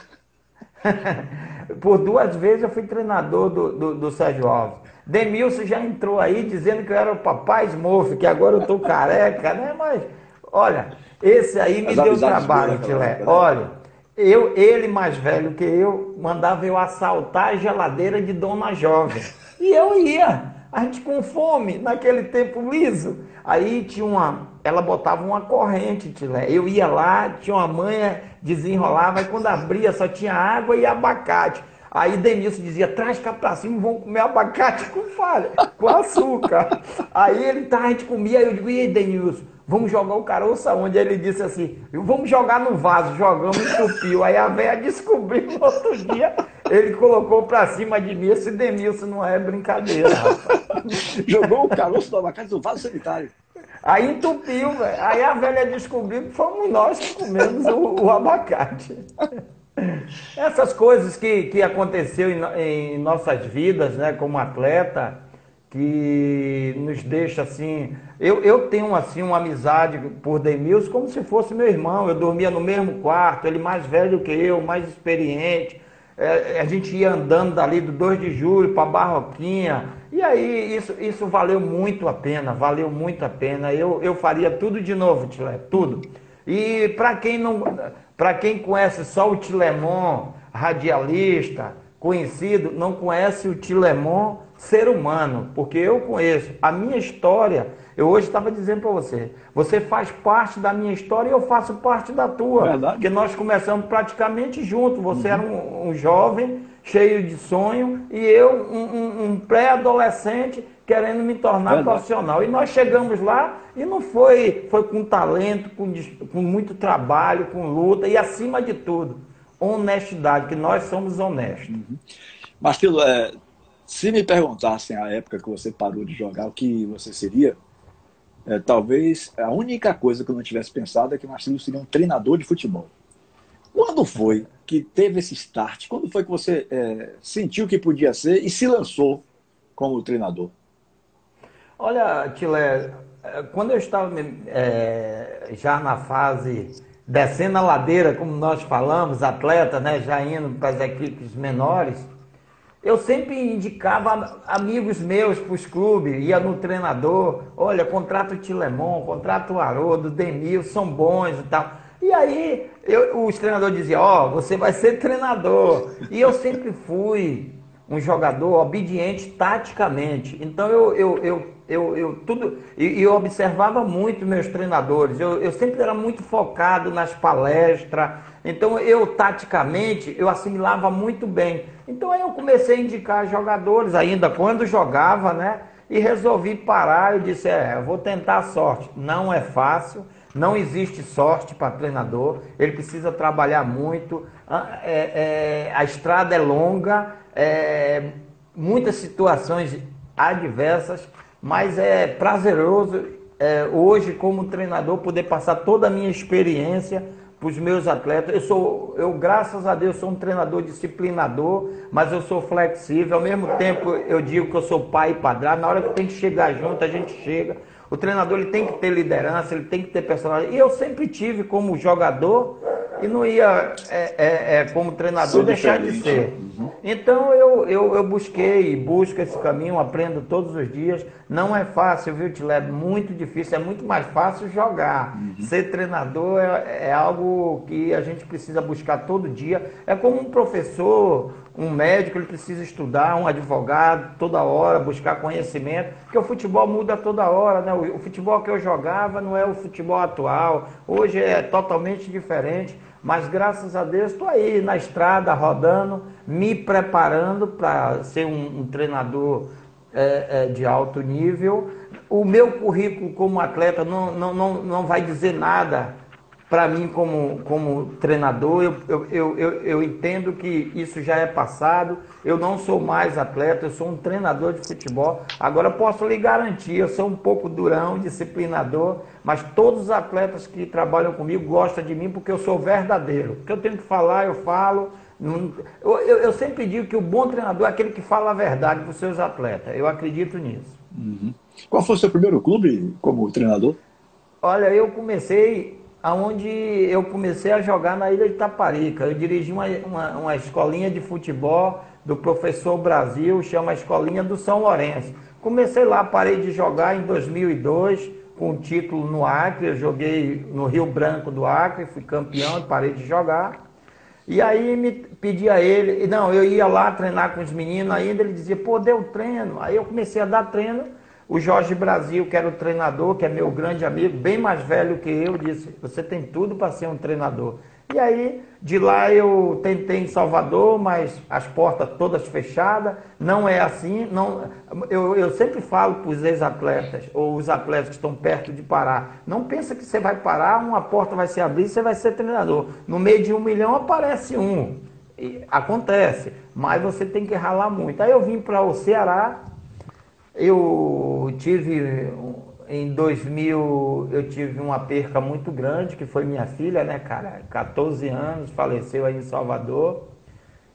por duas vezes eu fui treinador do, do, do Sérgio Alves. Demilson já entrou aí dizendo que eu era o papai Smurf, que agora eu tô careca, né? Mas, olha, esse aí me As deu trabalho, Tilé. Né? Olha. Eu, ele mais velho que eu, mandava eu assaltar a geladeira de Dona Jovem. E eu ia. A gente com fome, naquele tempo liso. Aí tinha uma. Ela botava uma corrente, Tilé. Eu ia lá, tinha uma manha, desenrolava, e quando abria só tinha água e abacate. Aí Denilson dizia, traz cá pra cima, vamos comer abacate com falha, com açúcar. Aí ele tá, a gente comia, aí eu digo, e aí, Denilson? vamos jogar o caroço aonde? Ele disse assim, vamos jogar no vaso, jogamos entupiu. Aí a velha descobriu no outro dia, ele colocou pra cima de mim, esse Denilson não é brincadeira, rapaz. Jogou o caroço do abacate no vaso sanitário. Aí entupiu, velho. Aí a velha descobriu que fomos nós que comemos o, o abacate. Essas coisas que, que aconteceu em, em nossas vidas, né, como atleta, que nos deixa assim. Eu, eu tenho assim uma amizade por Demilson como se fosse meu irmão. Eu dormia no mesmo quarto, ele mais velho que eu, mais experiente. É, a gente ia andando dali do 2 de julho para Barroquinha. E aí isso, isso valeu muito a pena, valeu muito a pena. Eu, eu faria tudo de novo, Tilé, tudo. E para quem não, para quem conhece só o Tilemon, radialista, conhecido, não conhece o Tilemon ser humano, porque eu conheço a minha história. Eu hoje estava dizendo para você, você faz parte da minha história e eu faço parte da tua. Verdade. Porque nós começamos praticamente juntos. Você uhum. era um, um, jovem cheio de sonho e eu um, um, um pré-adolescente querendo me tornar Verdade. profissional. E nós chegamos lá e não foi, foi com talento, com, com muito trabalho, com luta e acima de tudo, honestidade, que nós somos honestos. Uhum. Marquilo, é, se me perguntassem a época que você parou de jogar, o que você seria, é, talvez a única coisa que eu não tivesse pensado é que Marcelo seria um treinador de futebol. Quando foi que teve esse start? Quando foi que você é, sentiu que podia ser e se lançou como treinador? Olha, Tilé, é, quando eu estava é, já na fase descendo a ladeira, como nós falamos, atleta, né, já indo para as equipes menores, eu sempre indicava amigos meus para os clubes, ia no treinador, olha, contrato o Tilemon, contrato o Haroldo, Demil, são bons e tal. E aí eu, os treinadores diziam, ó, oh, você vai ser treinador. E eu sempre fui um jogador obediente taticamente. Então eu, eu, eu, eu, eu tudo. E eu observava muito meus treinadores. Eu, eu sempre era muito focado nas palestras. Então eu taticamente eu assimilava muito bem. Então aí eu comecei a indicar jogadores ainda quando jogava, né? E resolvi parar. Eu disse, é, eu vou tentar a sorte. Não é fácil. Não existe sorte para treinador, ele precisa trabalhar muito, ah, é, é, a estrada é longa, é, muitas situações adversas, mas é prazeroso é, hoje, como treinador, poder passar toda a minha experiência para os meus atletas. Eu sou, eu graças a Deus sou um treinador disciplinador, mas eu sou flexível. Ao mesmo tempo, eu digo que eu sou pai e padrasto. Na hora que tem que chegar junto, a gente chega. O treinador ele tem que ter liderança, ele tem que ter personalidade. E eu sempre tive como jogador e não ia, é, é, é como treinador, deixar de ser. Uhum. Então eu, eu, eu busquei, busco esse caminho, aprendo todos os dias. Não é fácil, viu, Tilé? Muito difícil, é muito mais fácil jogar. Uhum. Ser treinador é, é algo que a gente precisa buscar todo dia. É como um professor, um médico, ele precisa estudar, um advogado, toda hora, buscar conhecimento, porque o futebol muda toda hora, né? O, futebol que eu jogava não é o futebol atual, hoje é totalmente diferente. Mas graças a Deus estou aí na estrada, rodando, me preparando para ser um, um treinador é, é, de alto nível. O meu currículo como atleta não, não, não, não vai dizer nada para mim como, como treinador, eu, eu, eu, eu, entendo que isso já é passado, eu não sou mais atleta, eu sou um treinador de futebol. Agora posso lhe garantir, eu sou um pouco durão, disciplinador, mas todos os atletas que trabalham comigo gostam de mim porque eu sou verdadeiro. O que eu tenho que falar, eu falo. Eu, eu, eu sempre digo que o bom treinador é aquele que fala a verdade para os seus atletas. Eu acredito nisso. Uhum. Qual foi o seu primeiro clube como treinador? Olha, eu comecei aonde eu comecei a jogar na ilha de Taparica. Eu dirigi uma, uma, uma, escolinha de futebol do professor Brasil, chama Escolinha do São Lourenço. Comecei lá, parei de jogar em 2002 com o título no Acre. Eu joguei no Rio Branco do Acre, fui campeão e parei de jogar. E aí me pedia ele, não, eu ia lá treinar com os meninos ainda, ele dizia, pô, deu treino. Aí eu comecei a dar treino o Jorge Brasil, que era o treinador, que é meu grande amigo, bem mais velho que eu, disse: Você tem tudo para ser um treinador. E aí, de lá eu tentei em Salvador, mas as portas todas fechadas. Não é assim. Não, eu, eu sempre falo para os ex-atletas, ou os atletas que estão perto de parar: não pensa que você vai parar, uma porta vai se abrir e você vai ser treinador. No meio de um milhão aparece um. E acontece, mas você tem que ralar muito. Aí eu vim para o Ceará, eu tive em 2000 eu tive uma perca muito grande, que foi minha filha, né, cara? 14 anos, faleceu aí em Salvador.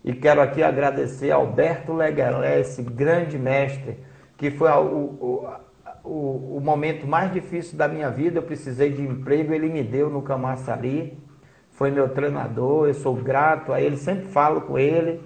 E quero aqui agradecer Alberto Legalé, esse grande mestre, que foi o, o, o, o, momento mais difícil da minha vida. Eu precisei de emprego, ele me deu no Camaçari. Foi meu treinador, eu sou grato a ele, sempre falo com ele.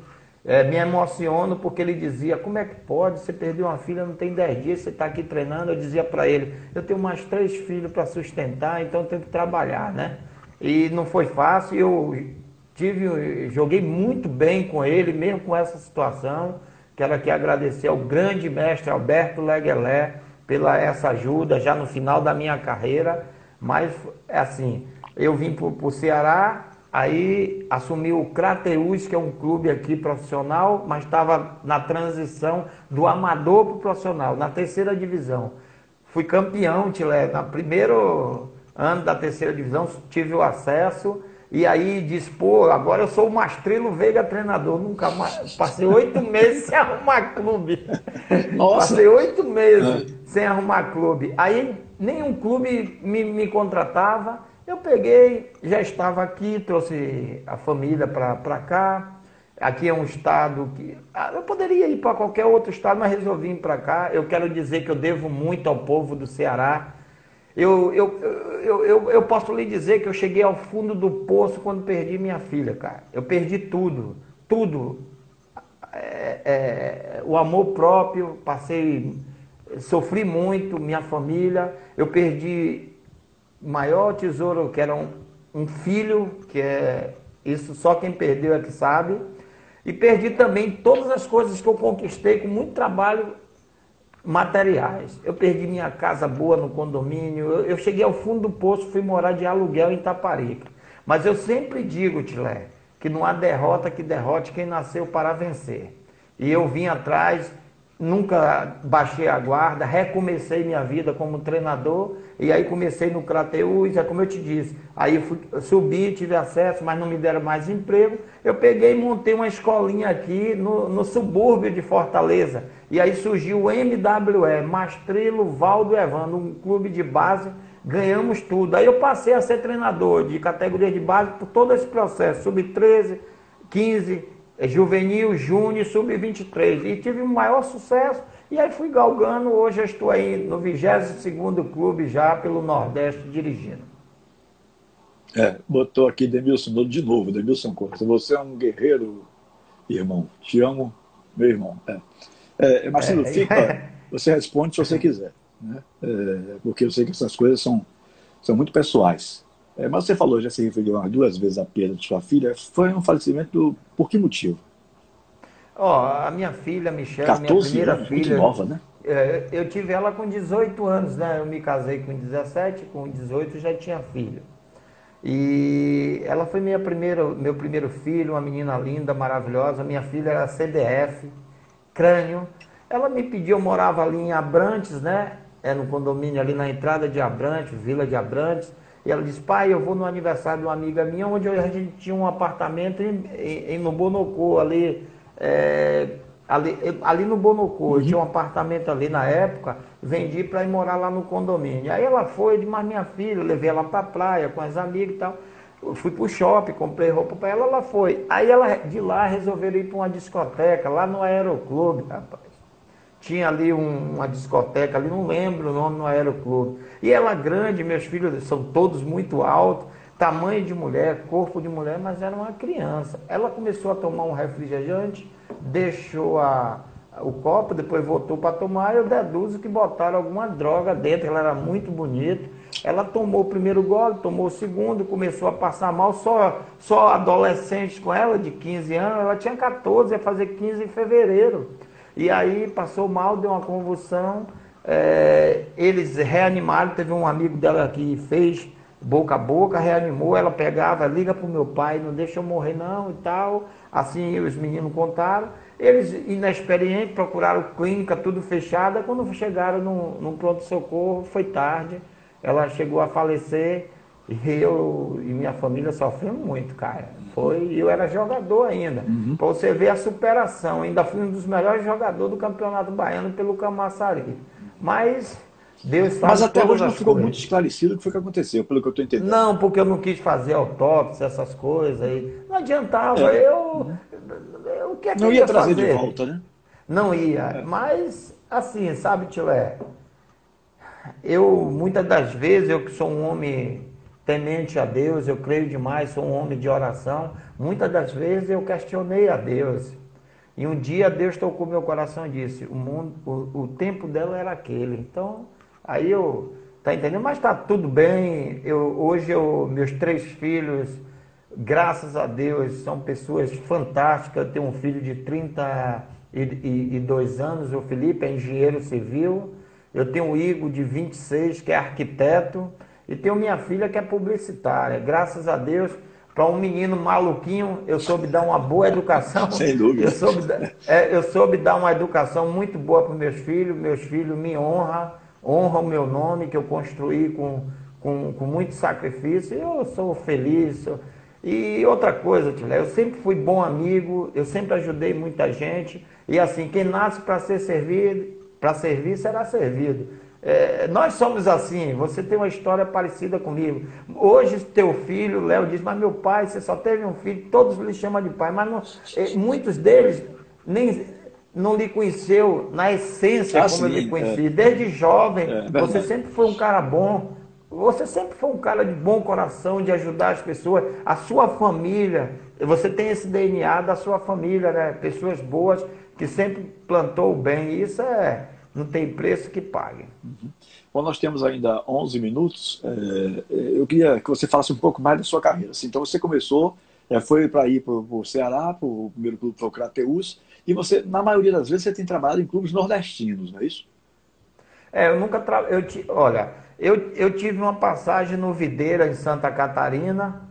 É, me emociono porque ele dizia: Como é que pode? Você perdeu uma filha, não tem dez dias, você está aqui treinando. Eu dizia para ele: Eu tenho mais três filhos para sustentar, então eu tenho que trabalhar, né? E não foi fácil. Eu tive, joguei muito bem com ele, mesmo com essa situação. Quero aqui agradecer ao grande mestre Alberto Leguelé pela essa ajuda já no final da minha carreira. Mas, assim, eu vim para o Ceará Aí assumiu o Crateus, que é um clube aqui profissional, mas estava na transição do amador para o profissional, na terceira divisão. Fui campeão, Tilé, no primeiro ano da terceira divisão, tive o acesso. E aí disse, pô, agora eu sou o Mastrilo Veiga treinador. Nunca mais. Passei oito meses sem arrumar clube. Nossa. Passei oito meses é. sem arrumar clube. Aí nenhum clube me, me contratava. Eu peguei, já estava aqui, trouxe a família para cá. Aqui é um estado que. Ah, eu poderia ir para qualquer outro estado, mas resolvi ir para cá. Eu quero dizer que eu devo muito ao povo do Ceará. Eu, eu, eu, eu, eu posso lhe dizer que eu cheguei ao fundo do poço quando perdi minha filha, cara. Eu perdi tudo, tudo. É, é, o amor próprio, passei, sofri muito, minha família. Eu perdi maior tesouro que era um, um filho, que é isso só quem perdeu é que sabe. E perdi também todas as coisas que eu conquistei com muito trabalho materiais. Eu perdi minha casa boa no condomínio, eu, eu cheguei ao fundo do poço, fui morar de aluguel em Taparica. Mas eu sempre digo, Tilé, que não há derrota que derrote quem nasceu para vencer. E eu vim atrás nunca baixei a guarda, recomecei minha vida como treinador e aí comecei no Crateus, é como eu te disse, aí fui, subi, tive acesso, mas não me deram mais emprego. Eu peguei e montei uma escolinha aqui no, no subúrbio de Fortaleza. E aí surgiu o MWE, Mastrelo Valdo Evando, um clube de base, ganhamos tudo. Aí eu passei a ser treinador de categoria de base por todo esse processo, sub-13, 15, é juvenil, júnior, sub-23. E tive o maior sucesso. E aí fui galgando. Hoje eu estou aí no 22 clube já pelo Nordeste dirigindo. É, botou aqui Demilson de novo, Demilson Costa. Você é um guerreiro, irmão. Te amo, meu irmão. É. É, Marcelo, é, fica, você responde se você quiser. Né? É, porque eu sei que essas coisas são, são muito pessoais. É, mas você falou, já se referiu duas vezes à perda de sua filha. Foi um falecimento por que motivo? Ó, a minha filha, Michelle, minha primeira anos, filha. nova, né? É, eu tive ela com 18 anos, né? Eu me casei com 17, com 18 já tinha filho. E ela foi minha primeira, meu primeiro filho, uma menina linda, maravilhosa. Minha filha era CDF, crânio. Ela me pediu, eu morava ali em Abrantes, né? É no condomínio ali na entrada de Abrantes, Vila de Abrantes. E ela disse, pai, eu vou no aniversário de uma amiga minha, onde a gente tinha um apartamento em, em, em no Bonocô, ali, é, ali, ali no Bonocô. Uhum. tinha um apartamento ali na época, vendi para ir morar lá no condomínio. Aí ela foi, de mas minha filha, levei ela para a praia com as amigas e tal. Eu fui pro shopping, comprei roupa para ela, ela foi. Aí ela de lá resolveram ir para uma discoteca, lá no Aeroclube, rapaz tinha ali um, uma discoteca ali, não lembro o nome no aeroclube. E ela grande, meus filhos são todos muito altos, tamanho de mulher, corpo de mulher, mas era uma criança. Ela começou a tomar um refrigerante, deixou a, o copo, depois voltou para tomar, eu deduzo que botaram alguma droga dentro, ela era muito bonita. Ela tomou o primeiro gole, tomou o segundo, começou a passar mal, só, só adolescente com ela, de 15 anos, ela tinha 14, ia fazer 15 em fevereiro. E aí passou mal, deu uma convulsão. É, eles reanimaram, teve um amigo dela que fez boca a boca, reanimou, ela pegava, liga para o meu pai, não deixa eu morrer não e tal. Assim os meninos contaram. Eles, inexperientes, procuraram clínica, tudo fechada. Quando chegaram no, no pronto-socorro, foi tarde. Ela chegou a falecer e eu e minha família sofremos muito, cara. Foi, eu era jogador ainda. Uhum. Para você ver a superação. Ainda fui um dos melhores jogadores do Campeonato Baiano pelo Camaçari. Mas Deus sabe Mas até hoje não ficou coisas. muito esclarecido o que foi que aconteceu, pelo que eu estou entendendo. Não, porque eu não quis fazer autópsia, essas coisas aí. Não adiantava. É. Eu, eu, o que é que Não ia trazer fazer? de volta, né? Não ia. É. Mas, assim, sabe, Tilé? Eu, muitas das vezes, eu que sou um homem temente a Deus, eu creio demais, sou um homem de oração. Muitas das vezes eu questionei a Deus. E um dia Deus tocou meu coração e disse: o, mundo, o, o tempo dela era aquele. Então, aí eu, tá entendendo? Mas está tudo bem. Eu, hoje eu, meus três filhos, graças a Deus, são pessoas fantásticas. Eu tenho um filho de 32 anos, o Felipe é engenheiro civil. Eu tenho o Igor de 26, que é arquiteto. E tenho minha filha que é publicitária. Graças a Deus, para um menino maluquinho, eu soube dar uma boa educação. Sem dúvida. Eu soube, é, eu soube dar uma educação muito boa para meus filhos. Meus filhos me honram, honram o meu nome, que eu construí com, com, com muito sacrifício. Eu sou feliz. Sou... E outra coisa, Tilé, eu sempre fui bom amigo, eu sempre ajudei muita gente. E assim, quem nasce para ser servido, para servir, será servido. É, nós somos assim, você tem uma história parecida comigo. Hoje, teu filho, Léo, diz, mas meu pai, você só teve um filho, todos lhe chamam de pai, mas não, é, muitos deles nem não lhe conheceu na essência ah, como sim, eu lhe conheci. É. Desde jovem, é, você sempre foi um cara bom. Você sempre foi um cara de bom coração, de ajudar as pessoas, a sua família. Você tem esse DNA da sua família, né? Pessoas boas que sempre plantou o bem. Isso é, não tem preço que pague. Uhum. Bom, nós temos ainda 11 minutos. É, eu queria que você falasse um pouco mais da sua carreira. Assim, então, você começou, é, foi para ir para o Ceará, para o primeiro clube foi o Crateus, e você, na maioria das vezes, você tem trabalhado em clubes nordestinos, não é isso? É, eu nunca tra... eu t... Olha, eu, eu tive uma passagem no Videira, em Santa Catarina,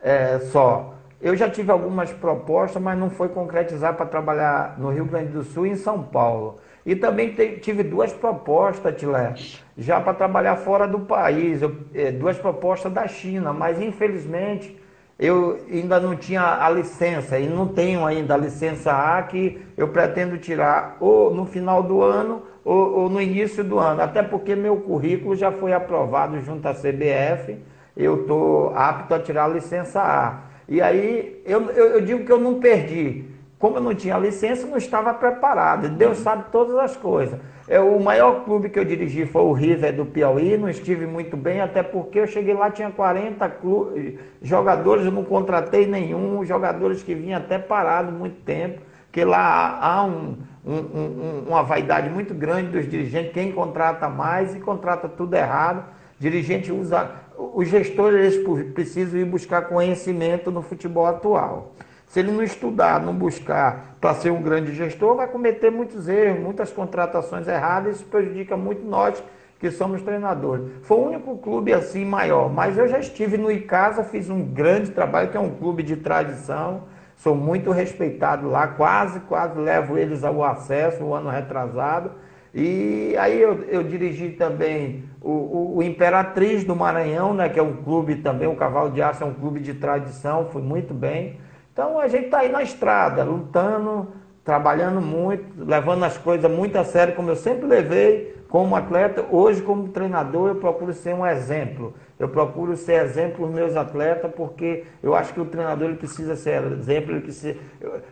é, só. Eu já tive algumas propostas, mas não foi concretizar para trabalhar no Rio Grande do Sul e em São Paulo. E também tive duas propostas, Tilé, já para trabalhar fora do país, eu, é, duas propostas da China, mas infelizmente eu ainda não tinha a licença, e não tenho ainda a licença A que eu pretendo tirar ou no final do ano ou, ou no início do ano, até porque meu currículo já foi aprovado junto à CBF, eu estou apto a tirar a licença A. E aí eu, eu, eu digo que eu não perdi. Como eu não tinha licença, não estava preparado. Deus sabe todas as coisas. É, o maior clube que eu dirigi foi o River do Piauí, não estive muito bem, até porque eu cheguei lá, tinha 40 clube, jogadores, eu não contratei nenhum, jogadores que vinham até parado muito tempo, porque lá há um, um, um, uma vaidade muito grande dos dirigentes, quem contrata mais e contrata tudo errado. Dirigente usa. Os gestores eles precisam ir buscar conhecimento no futebol atual. Se ele não estudar, não buscar para ser um grande gestor, vai cometer muitos erros, muitas contratações erradas, isso prejudica muito nós que somos treinadores. Foi o único clube assim maior, mas eu já estive no Icasa, fiz um grande trabalho, que é um clube de tradição, sou muito respeitado lá, quase, quase levo eles ao acesso o ano retrasado. E aí eu, eu dirigi também o, o, o, Imperatriz do Maranhão, né, que é um clube também, o Cavalo de Aço é um clube de tradição, fui muito bem. Então a gente está aí na estrada, lutando, trabalhando muito, levando as coisas muito a sério, como eu sempre levei como atleta. Hoje, como treinador, eu procuro ser um exemplo. Eu procuro ser exemplo dos meus atletas, porque eu acho que o treinador ele precisa ser exemplo. Ele precisa...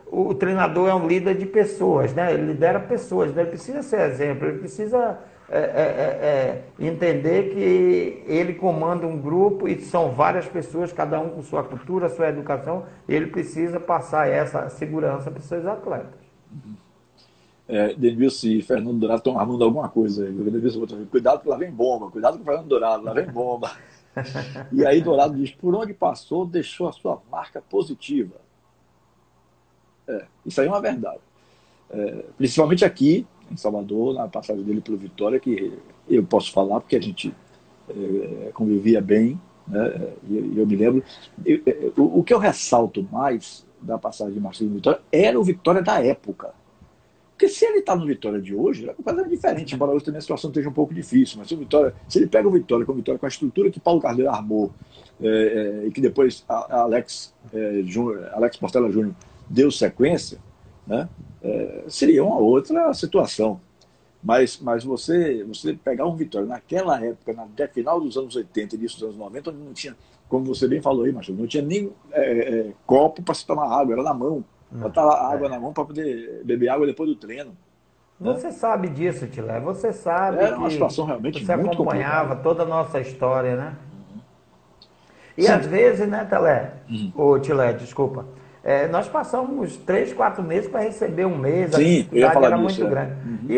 O treinador é um líder de pessoas, né? ele lidera pessoas, né? ele precisa ser exemplo, ele precisa é, é, é, é, entender que ele comanda um grupo e são várias pessoas, cada um com sua cultura, sua educação, ele precisa passar essa segurança para os seus atletas. É, Denilson e Fernando Dourado estão armando alguma coisa aí. Denilson, cuidado que lá vem bomba, cuidado com o Fernando Dourado, lá vem bomba. e aí Dourado diz, por onde passou, deixou a sua marca positiva. É, isso aí é uma verdade. É, principalmente aqui, em Salvador, na passagem dele pelo Vitória, que eu posso falar porque a gente é, convivia bem, né? e eu me lembro. Eu, o, que eu ressalto mais da passagem de Marcelo Vitória era o Vitória da época. Porque se ele está no Vitória de hoje, é completamente diferente, embora hoje também a situação esteja um pouco difícil. Mas se, o Vitória, se ele pega o Vitória com o Vitória com a estrutura que Paulo Carneiro armou é, é, e que depois a, a Alex, é, Alex Portela Júnior deu sequência, né? é, seria uma outra situação. Mas, mas você, você pegar um Vitória naquela época, na final dos anos 80, início dos anos 90, onde não tinha, como você bem falou aí, Macho, não tinha nem é, é, copo para se tomar água, era na mão. Botar água na mão para poder beber água depois do treino. Né? Você sabe disso, Tilé. Você sabe. Era uma situação realmente você muito acompanhava toda a nossa história, né? E Sim. às vezes, né, Telé? Uhum. Ô, Tilé, desculpa. É, nós passamos três, quatro meses para receber um mês, Sim, a dificuldade era disso, muito é. grande. Uhum. E,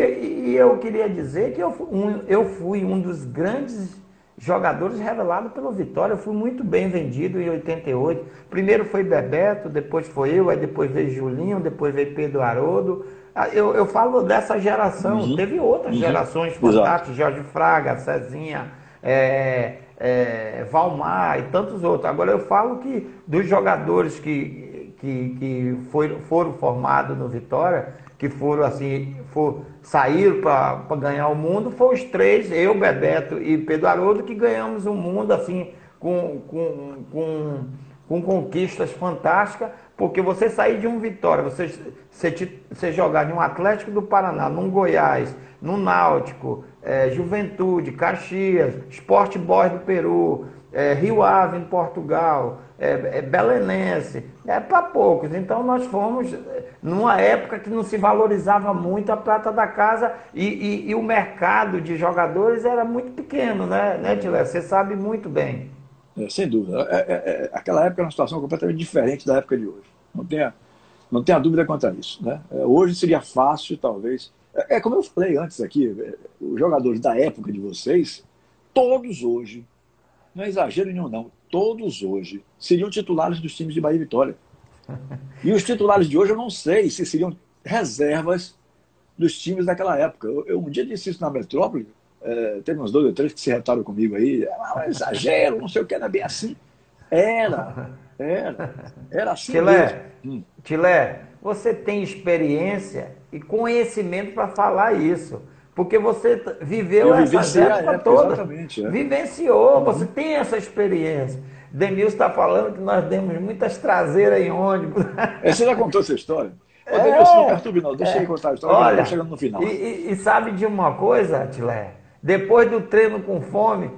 e, eu queria dizer que eu fui, um, eu fui um dos grandes jogadores revelados pelo Vitória. Eu fui muito bem vendido em 88. Primeiro foi Bebeto, depois foi eu, aí depois veio Julinho, depois veio Pedro Haroldo. Ah, eu, eu falo dessa geração, uhum. teve outras uhum. gerações fantásticas, Jorge Fraga, Cezinha, é, é, Valmar e tantos outros. Agora eu falo que dos jogadores que que, que foi, foram formados no Vitória, que foram assim, for, saíram para ganhar o mundo, foram os três, eu, Bebeto e Pedro Haroldo, que ganhamos o mundo assim, com, com, com, com conquistas fantásticas, porque você sair de um Vitória, você, você, você jogar em um Atlético do Paraná, num Goiás, no Náutico, é, Juventude, Caxias, Sport Boys do Peru, é, Rio Ave em Portugal, é, é belenense, é para poucos. Então nós fomos numa época que não se valorizava muito a prata da casa e, e, e o mercado de jogadores era muito pequeno, né, né Tilé? Você sabe muito bem. É, sem dúvida. É, é, é, aquela época era uma situação completamente diferente da época de hoje. Não tenha, não tenha dúvida quanto a isso. Né? É, hoje seria fácil, talvez. É, como eu falei antes aqui, os jogadores da época de vocês, todos hoje, não é exagero nenhum, não, todos hoje seriam titulares dos times de Bahia e Vitória. E os titulares de hoje eu não sei se seriam reservas dos times daquela época. Eu, eu um dia disse isso na metrópole, é, teve uns dois ou três que se retaram comigo aí, ah, exagero, não sei o que, não é bem assim. Era. Era. Era assim Tilé, mesmo. Tilé, você tem experiência e conhecimento para falar isso. Porque você viveu essa época, toda. É. Vivenciou, você tem essa experiência. Denilson está falando que nós demos muitas traseiras em ônibus. É, você já contou essa história? Ô, é, não perturbe não, deixa é, eu contar a história, olha, chegando no final. E, e, sabe de uma coisa, Tilé? Depois do treino com fome,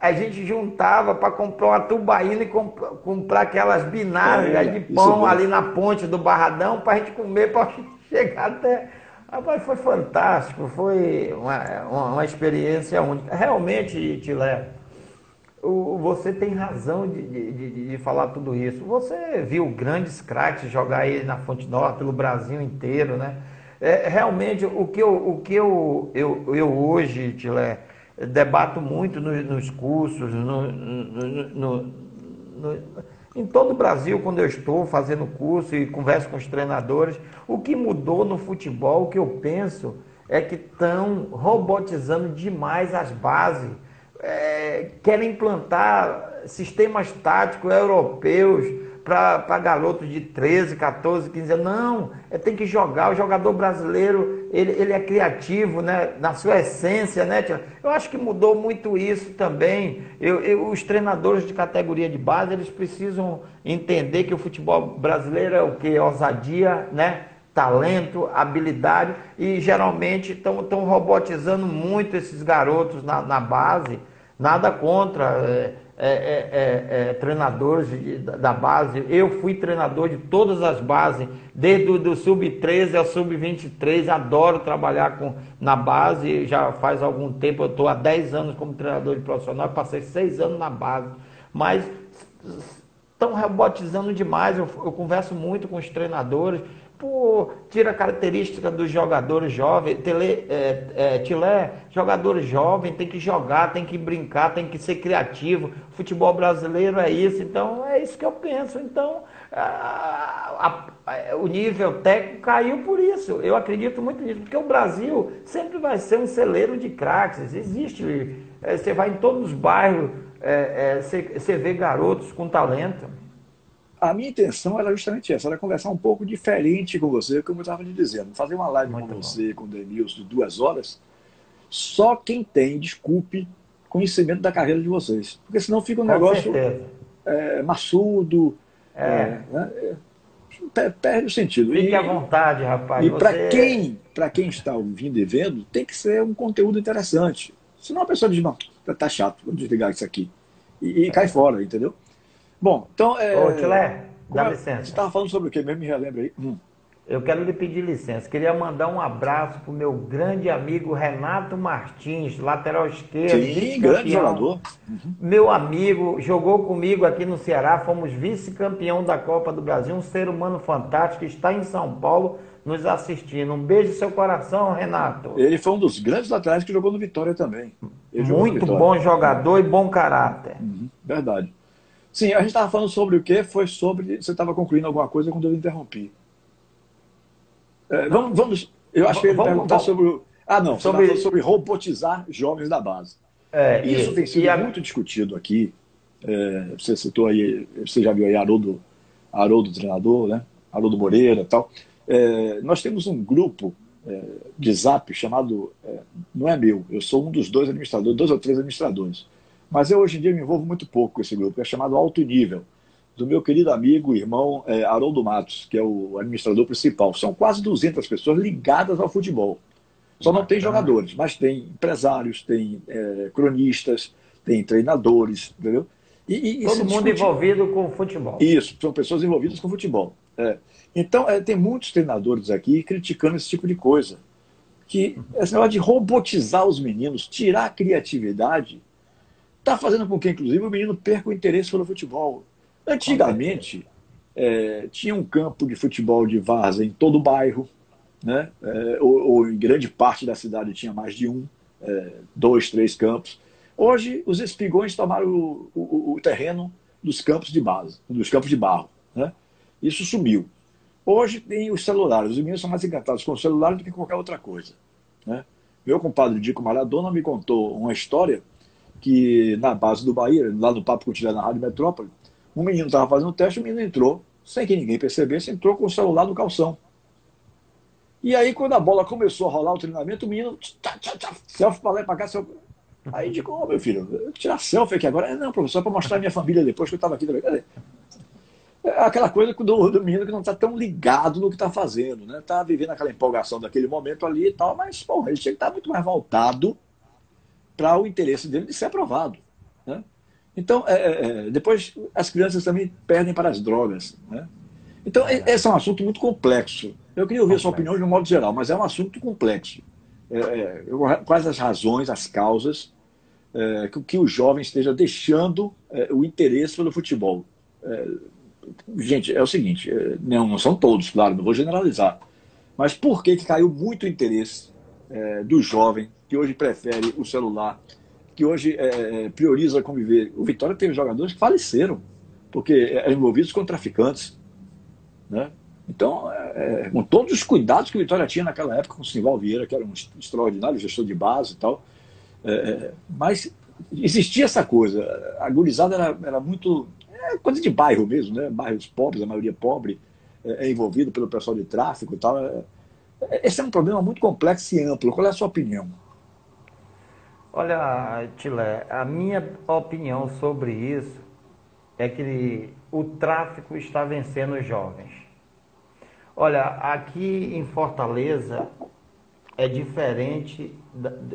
a gente juntava para comprar uma tubaína e comp comprar aquelas binárias é, de pão ali na ponte do Barradão para a gente comer para chegar até. Rapaz, foi fantástico, foi uma, uma, uma experiência única. Realmente, Tilé, você tem razão de, de, de, falar tudo isso. Você viu grandes craques jogar aí na Fonte Nova pelo Brasil inteiro, né? É, realmente, o que eu, o que eu, eu, eu hoje, Tilé, debato muito nos, nos cursos, no, no, no, em todo o Brasil, quando eu estou fazendo curso e converso com os treinadores, o que mudou no futebol, o que eu penso, é que estão robotizando demais as bases é, querem implantar sistemas táticos europeus para garotos de 13, 14, 15 anos. Não, é, tem que jogar. O jogador brasileiro, ele, ele é criativo, né? na sua essência. Né, eu acho que mudou muito isso também. Eu, eu, os treinadores de categoria de base, eles precisam entender que o futebol brasileiro é o que? Ousadia, né? talento, habilidade, e geralmente estão robotizando muito esses garotos na, na base. Nada contra é, é, é, é treinadores de, da base. Eu fui treinador de todas as bases, desde o sub-13 ao sub-23. Adoro trabalhar com, na base, já faz algum tempo. Eu estou há 10 anos como treinador de profissional, passei 6 anos na base. Mas estão robotizando demais. Eu, eu converso muito com os treinadores pô, tira a característica dos jogadores jovens. Tele, é, é, Tilé, jogador jovem tem que jogar, tem que brincar, tem que ser criativo. Futebol brasileiro é isso, então é isso que eu penso. Então, a, a, o nível técnico caiu por isso. Eu acredito muito nisso, porque o Brasil sempre vai ser um celeiro de craques. Existe, é, você vai em todos os bairros, é, é, você vê garotos com talento a minha intenção era justamente essa, era conversar um pouco diferente com você, como eu estava te dizendo. Fazer uma live Muito com bom. você, com o Denilson, de duas horas, só quem tem, desculpe, conhecimento da carreira de vocês. Porque senão fica um com negócio é, maçudo, é. É, né? É, perde o sentido. Fique e, à vontade, rapaz. E você... para quem, quem está ouvindo e vendo, tem que ser um conteúdo interessante. Senão a pessoa diz, não, tá chato, vou desligar isso aqui. E, e cai fora, entendeu? Bom, então. É... Ô, Tilé, dá é... licença. Você estava falando sobre o quê mesmo? Me relembra aí. Hum. Eu quero lhe pedir licença. Queria mandar um abraço para o meu grande amigo Renato Martins, lateral esquerdo. Sim, grande jogador. Uhum. Meu amigo, jogou comigo aqui no Ceará, fomos vice-campeão da Copa do Brasil, um ser humano fantástico, está em São Paulo nos assistindo. Um beijo no seu coração, Renato. Ele foi um dos grandes laterais que jogou no Vitória também. Muito Vitória. bom jogador e bom caráter. Uhum. Verdade. Sim, a gente estava falando sobre o que? Foi sobre. Você estava concluindo alguma coisa quando eu interrompi. É, vamos, vamos. Eu acho que ele vamos, perguntar vamos, sobre. Ah, não, sobre... sobre robotizar jovens da base. É, Isso e, tem sido a... muito discutido aqui. É, você citou aí, você já viu aí Haroldo, Haroldo treinador, né? Haroldo Moreira e tal. É, nós temos um grupo é, de zap chamado. É, não é meu, eu sou um dos dois administradores, dois ou três administradores mas eu hoje em dia me envolvo muito pouco com esse grupo, que é chamado Alto Nível, do meu querido amigo e irmão é, Haroldo Matos, que é o administrador principal. São quase 200 pessoas ligadas ao futebol. Só não tem jogadores, mas tem empresários, tem é, cronistas, tem treinadores, entendeu? E, e Todo mundo discute... envolvido com o futebol. Isso, são pessoas envolvidas com o futebol. É. Então, é, tem muitos treinadores aqui criticando esse tipo de coisa. Que esse negócio de robotizar os meninos, tirar a criatividade, Está fazendo com que, inclusive, o menino perca o interesse pelo futebol. Antigamente, é, tinha um campo de futebol de vaza em todo o bairro, né? É, ou, ou, em grande parte da cidade tinha mais de um, é, dois, três campos. Hoje, os espigões tomaram o, o, o, terreno dos campos de base, dos campos de barro. Né? Isso sumiu. Hoje tem os celulares. Os meninos são mais encantados com o celular do que qualquer outra coisa. Né? Meu compadre Dico Maradona me contou uma história que na base do Bahia, lá no Papo Cotidiano na Rádio Metrópole, Um menino estava fazendo teste, o menino entrou, sem que ninguém percebesse, entrou com o celular no calção. E aí, quando a bola começou a rolar o treinamento, o menino, tchá, tchá, tchá, selfie para lá e para cá, selfie. Aí digo, ô oh, meu filho, tirar selfie aqui agora. Não, professor, para mostrar a minha família depois que eu estava aqui também. É aquela coisa do, do menino que não está tão ligado no que está fazendo, né? Está vivendo aquela empolgação daquele momento ali e tal, mas, bom, ele tinha que estar tá muito mais voltado para o interesse dele de ser aprovado. Né? Então, é, é, é, depois as crianças também perdem para as drogas. Né? Então, é, esse é um assunto muito complexo. Eu queria ouvir a sua opinião de um modo geral, mas é um assunto complexo. É, é quais as razões, as causas que, que o jovem esteja deixando o interesse pelo futebol? gente, é o seguinte, não, não, são todos, claro, não vou generalizar. Mas por que, que caiu muito o interesse do jovem que hoje prefere o celular que hoje é, é, prioriza conviver. O Vitória teve jogadores que faleceram, porque eram envolvidos com traficantes. Né? Então, é, é, com todos os cuidados que o Vitória tinha naquela época com o Simval Vieira, que era um extraordinário gestor de base e tal, é, é mas existia essa coisa. A gurizada era, era muito. É coisa de bairro mesmo, né? bairros pobres, a maioria pobre, é, envolvido pelo pessoal de tráfico e tal. Esse é um problema muito complexo e amplo. Qual é a sua opinião? Olha, Tilé, a minha opinião sobre isso é que o tráfico está vencendo os jovens. Olha, aqui em Fortaleza é diferente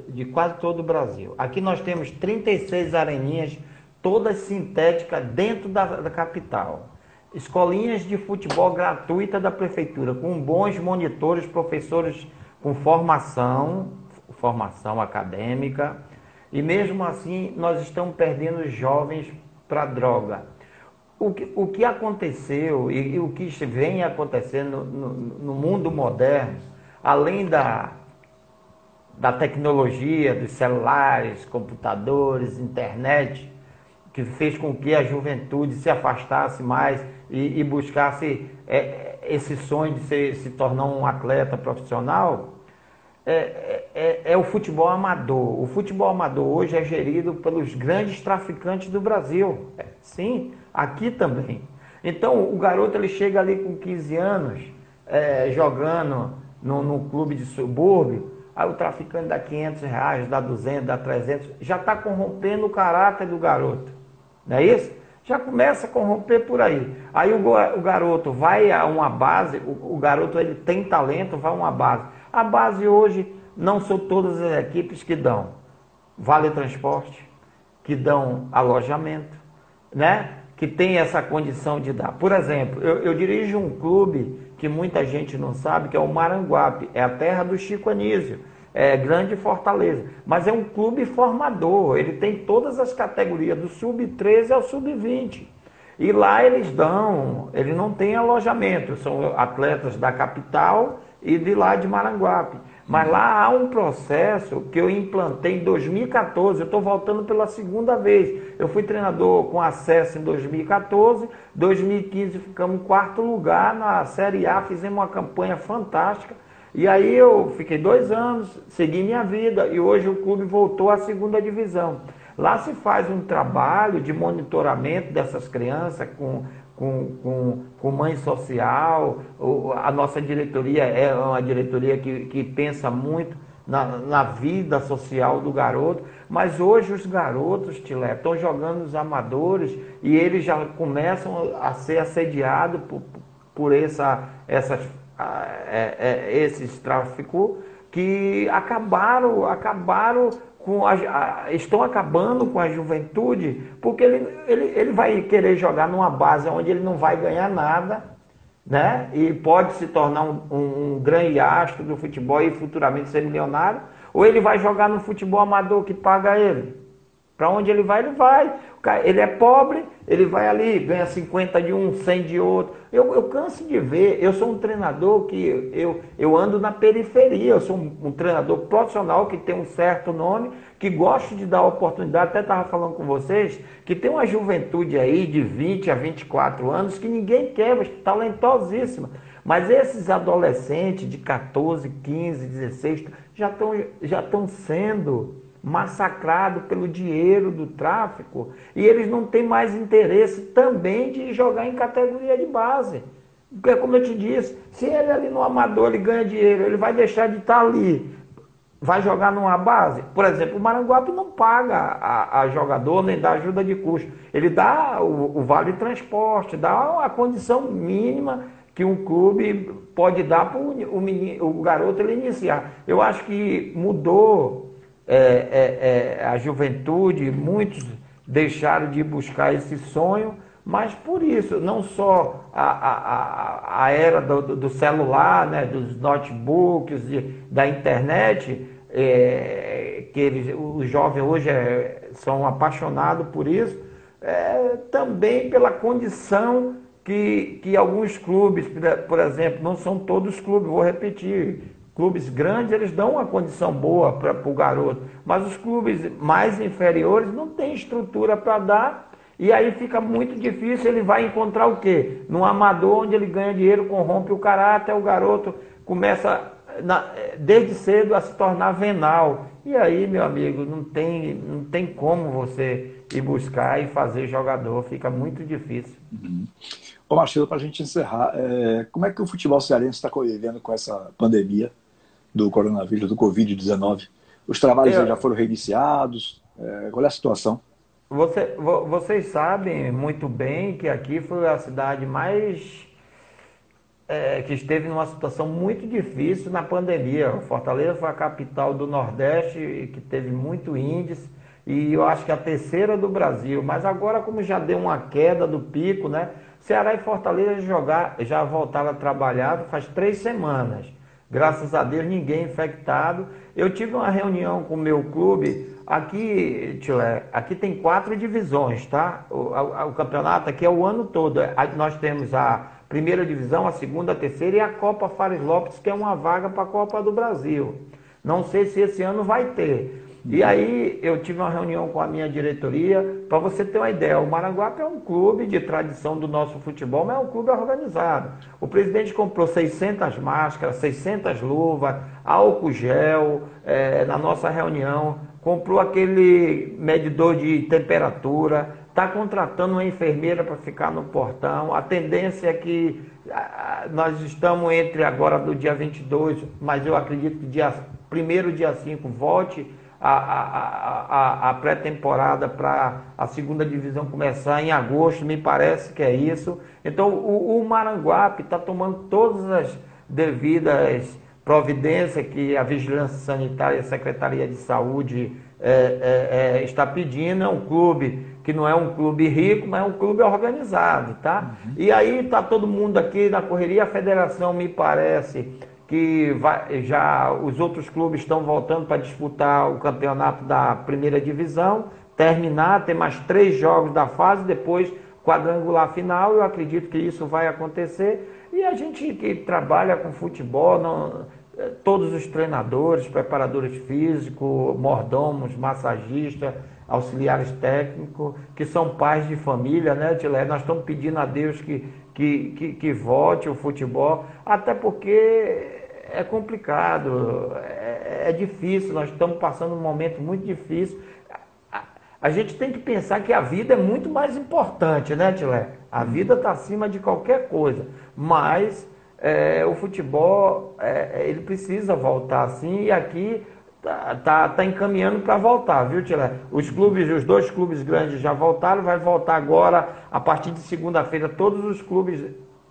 de quase todo o Brasil. Aqui nós temos 36 areninhas, todas sintéticas dentro da, da capital. Escolinhas de futebol gratuita da prefeitura, com bons monitores, professores com formação, formação acadêmica, e mesmo assim, nós estamos perdendo jovens para droga. O que, o que aconteceu e, e, o que vem acontecendo no, no, mundo moderno, além da, da tecnologia, dos celulares, computadores, internet, que fez com que a juventude se afastasse mais e, e buscasse é, esse sonho de ser, se tornar um atleta profissional, é, é, é, é, o futebol amador. O futebol amador hoje é gerido pelos grandes traficantes do Brasil. É, sim, aqui também. Então, o garoto ele chega ali com 15 anos, é, jogando no, no, clube de subúrbio, aí o traficante dá 500 reais, dá 200, dá 300, já está corrompendo o caráter do garoto. Não é isso? Já começa a corromper por aí. Aí o, o garoto vai a uma base, o, o garoto ele tem talento, vai a uma base a base hoje não são todas as equipes que dão vale transporte, que dão alojamento, né? que tem essa condição de dar. Por exemplo, eu, eu, dirijo um clube que muita gente não sabe, que é o Maranguape, é a terra do Chico Anísio, é grande Fortaleza, mas é um clube formador, ele tem todas as categorias, do sub-13 ao sub-20. E lá eles dão, ele não tem alojamento, são atletas da capital e de lá de Maranguape. Mas lá há um processo que eu implantei em 2014, eu estou voltando pela segunda vez. Eu fui treinador com acesso em 2014, 2015 ficamos em quarto lugar na Série A, fizemos uma campanha fantástica. E aí eu fiquei dois anos, segui minha vida e hoje o clube voltou à segunda divisão. Lá se faz um trabalho de monitoramento dessas crianças com com, com, com mãe social. A nossa diretoria é uma diretoria que, que pensa muito na, na vida social do garoto, mas hoje os garotos, Tilé, estão jogando os amadores e eles já começam a ser assediados por, por essa, essas, é, é, esses tráficos que acabaram, acabaram com a, a, estão acabando com a juventude, porque ele, ele, ele vai querer jogar numa base onde ele não vai ganhar nada, né? E pode se tornar um, um, um grande astro do futebol e futuramente ser milionário, ou ele vai jogar no futebol amador que paga ele. Para onde ele vai, ele vai. Ele é pobre, ele vai ali, ganha 50 de um, 100 de outro. Eu, eu canso de ver, eu sou um treinador que eu, eu ando na periferia, eu sou um, um treinador profissional que tem um certo nome, que gosto de dar oportunidade, até estava falando com vocês, que tem uma juventude aí de 20 a 24 anos que ninguém quer, mas talentosíssima. Mas esses adolescentes de 14, 15, 16 já estão já sendo massacrado pelo dinheiro do tráfico e eles não têm mais interesse também de jogar em categoria de base. Porque, como eu te disse, se ele ali no amador ele ganha dinheiro, ele vai deixar de estar ali, vai jogar numa base. Por exemplo, o Maranguape não paga a, a jogador nem dá ajuda de custo. Ele dá o, o vale transporte, dá a condição mínima que um clube pode dar para o, o, garoto ele iniciar. Eu acho que mudou é, é, é, a juventude, muitos deixaram de buscar esse sonho, mas por isso, não só a, a, a era do, do, celular, né, dos notebooks, de, da internet, é, que eles, os jovens hoje é, são apaixonados por isso, é, também pela condição que, que alguns clubes, por exemplo, não são todos clubes, vou repetir, clubes grandes eles dão uma condição boa para o garoto, mas os clubes mais inferiores não têm estrutura para dar e aí fica muito difícil, ele vai encontrar o quê? No amador, onde ele ganha dinheiro, corrompe o caráter, o garoto começa na, desde cedo a se tornar venal. E aí, meu amigo, não tem, não tem como você ir buscar e fazer jogador, fica muito difícil. Uhum. Ô Marcelo, para a gente encerrar, é, como é que o futebol cearense está convivendo com essa pandemia do coronavírus, do Covid-19? Os trabalhos Eu... já foram reiniciados? É, qual é a situação? Você, vocês sabem muito bem que aqui foi a cidade mais é, que esteve numa situação muito difícil na pandemia. Fortaleza foi a capital do Nordeste que teve muito índice e eu acho que a terceira do Brasil. Mas agora, como já deu uma queda do pico, né? Ceará e Fortaleza jogar, já voltaram a trabalhar faz três semanas. Graças a Deus, ninguém infectado. Eu tive uma reunião com o meu clube Aqui, Tilé, aqui tem quatro divisões, tá? O, a, o, campeonato aqui é o ano todo. nós temos a primeira divisão, a segunda, a terceira e a Copa Fares Lopes, que é uma vaga para a Copa do Brasil. Não sei se esse ano vai ter. E aí eu tive uma reunião com a minha diretoria, para você ter uma ideia, o Maranguape é um clube de tradição do nosso futebol, mas é um clube organizado. O presidente comprou 600 máscaras, 600 luvas, álcool gel, é, na nossa reunião comprou aquele medidor de temperatura, está contratando uma enfermeira para ficar no portão. A tendência é que nós estamos entre agora do dia 22, mas eu acredito que dia primeiro dia 5 volte a, a, a, a pré-temporada para a segunda divisão começar em agosto, me parece que é isso. Então o, o Maranguape está tomando todas as devidas providência que a Vigilância Sanitária e a Secretaria de Saúde é, é, é, está pedindo. É um clube que não é um clube rico, mas é um clube organizado, tá? Uhum. E aí está todo mundo aqui na correria. A federação me parece que vai, já os outros clubes estão voltando para disputar o campeonato da primeira divisão, terminar, ter mais três jogos da fase, depois quadrangular final. Eu acredito que isso vai acontecer. E a gente que trabalha com futebol, não, todos os treinadores, preparadores físicos, mordomos, massagistas, auxiliares técnicos, que são pais de família, né, Tilé? Nós estamos pedindo a Deus que, que, que, que volte o futebol, até porque é complicado, é, é difícil, nós estamos passando um momento muito difícil. A, a gente tem que pensar que a vida é muito mais importante, né, Tilé? A vida está acima de qualquer coisa, mas é, o futebol é, ele precisa voltar assim e aqui tá, tá, tá encaminhando para voltar, viu, Tilé? Os clubes, os dois clubes grandes já voltaram, vai voltar agora a partir de segunda-feira todos os clubes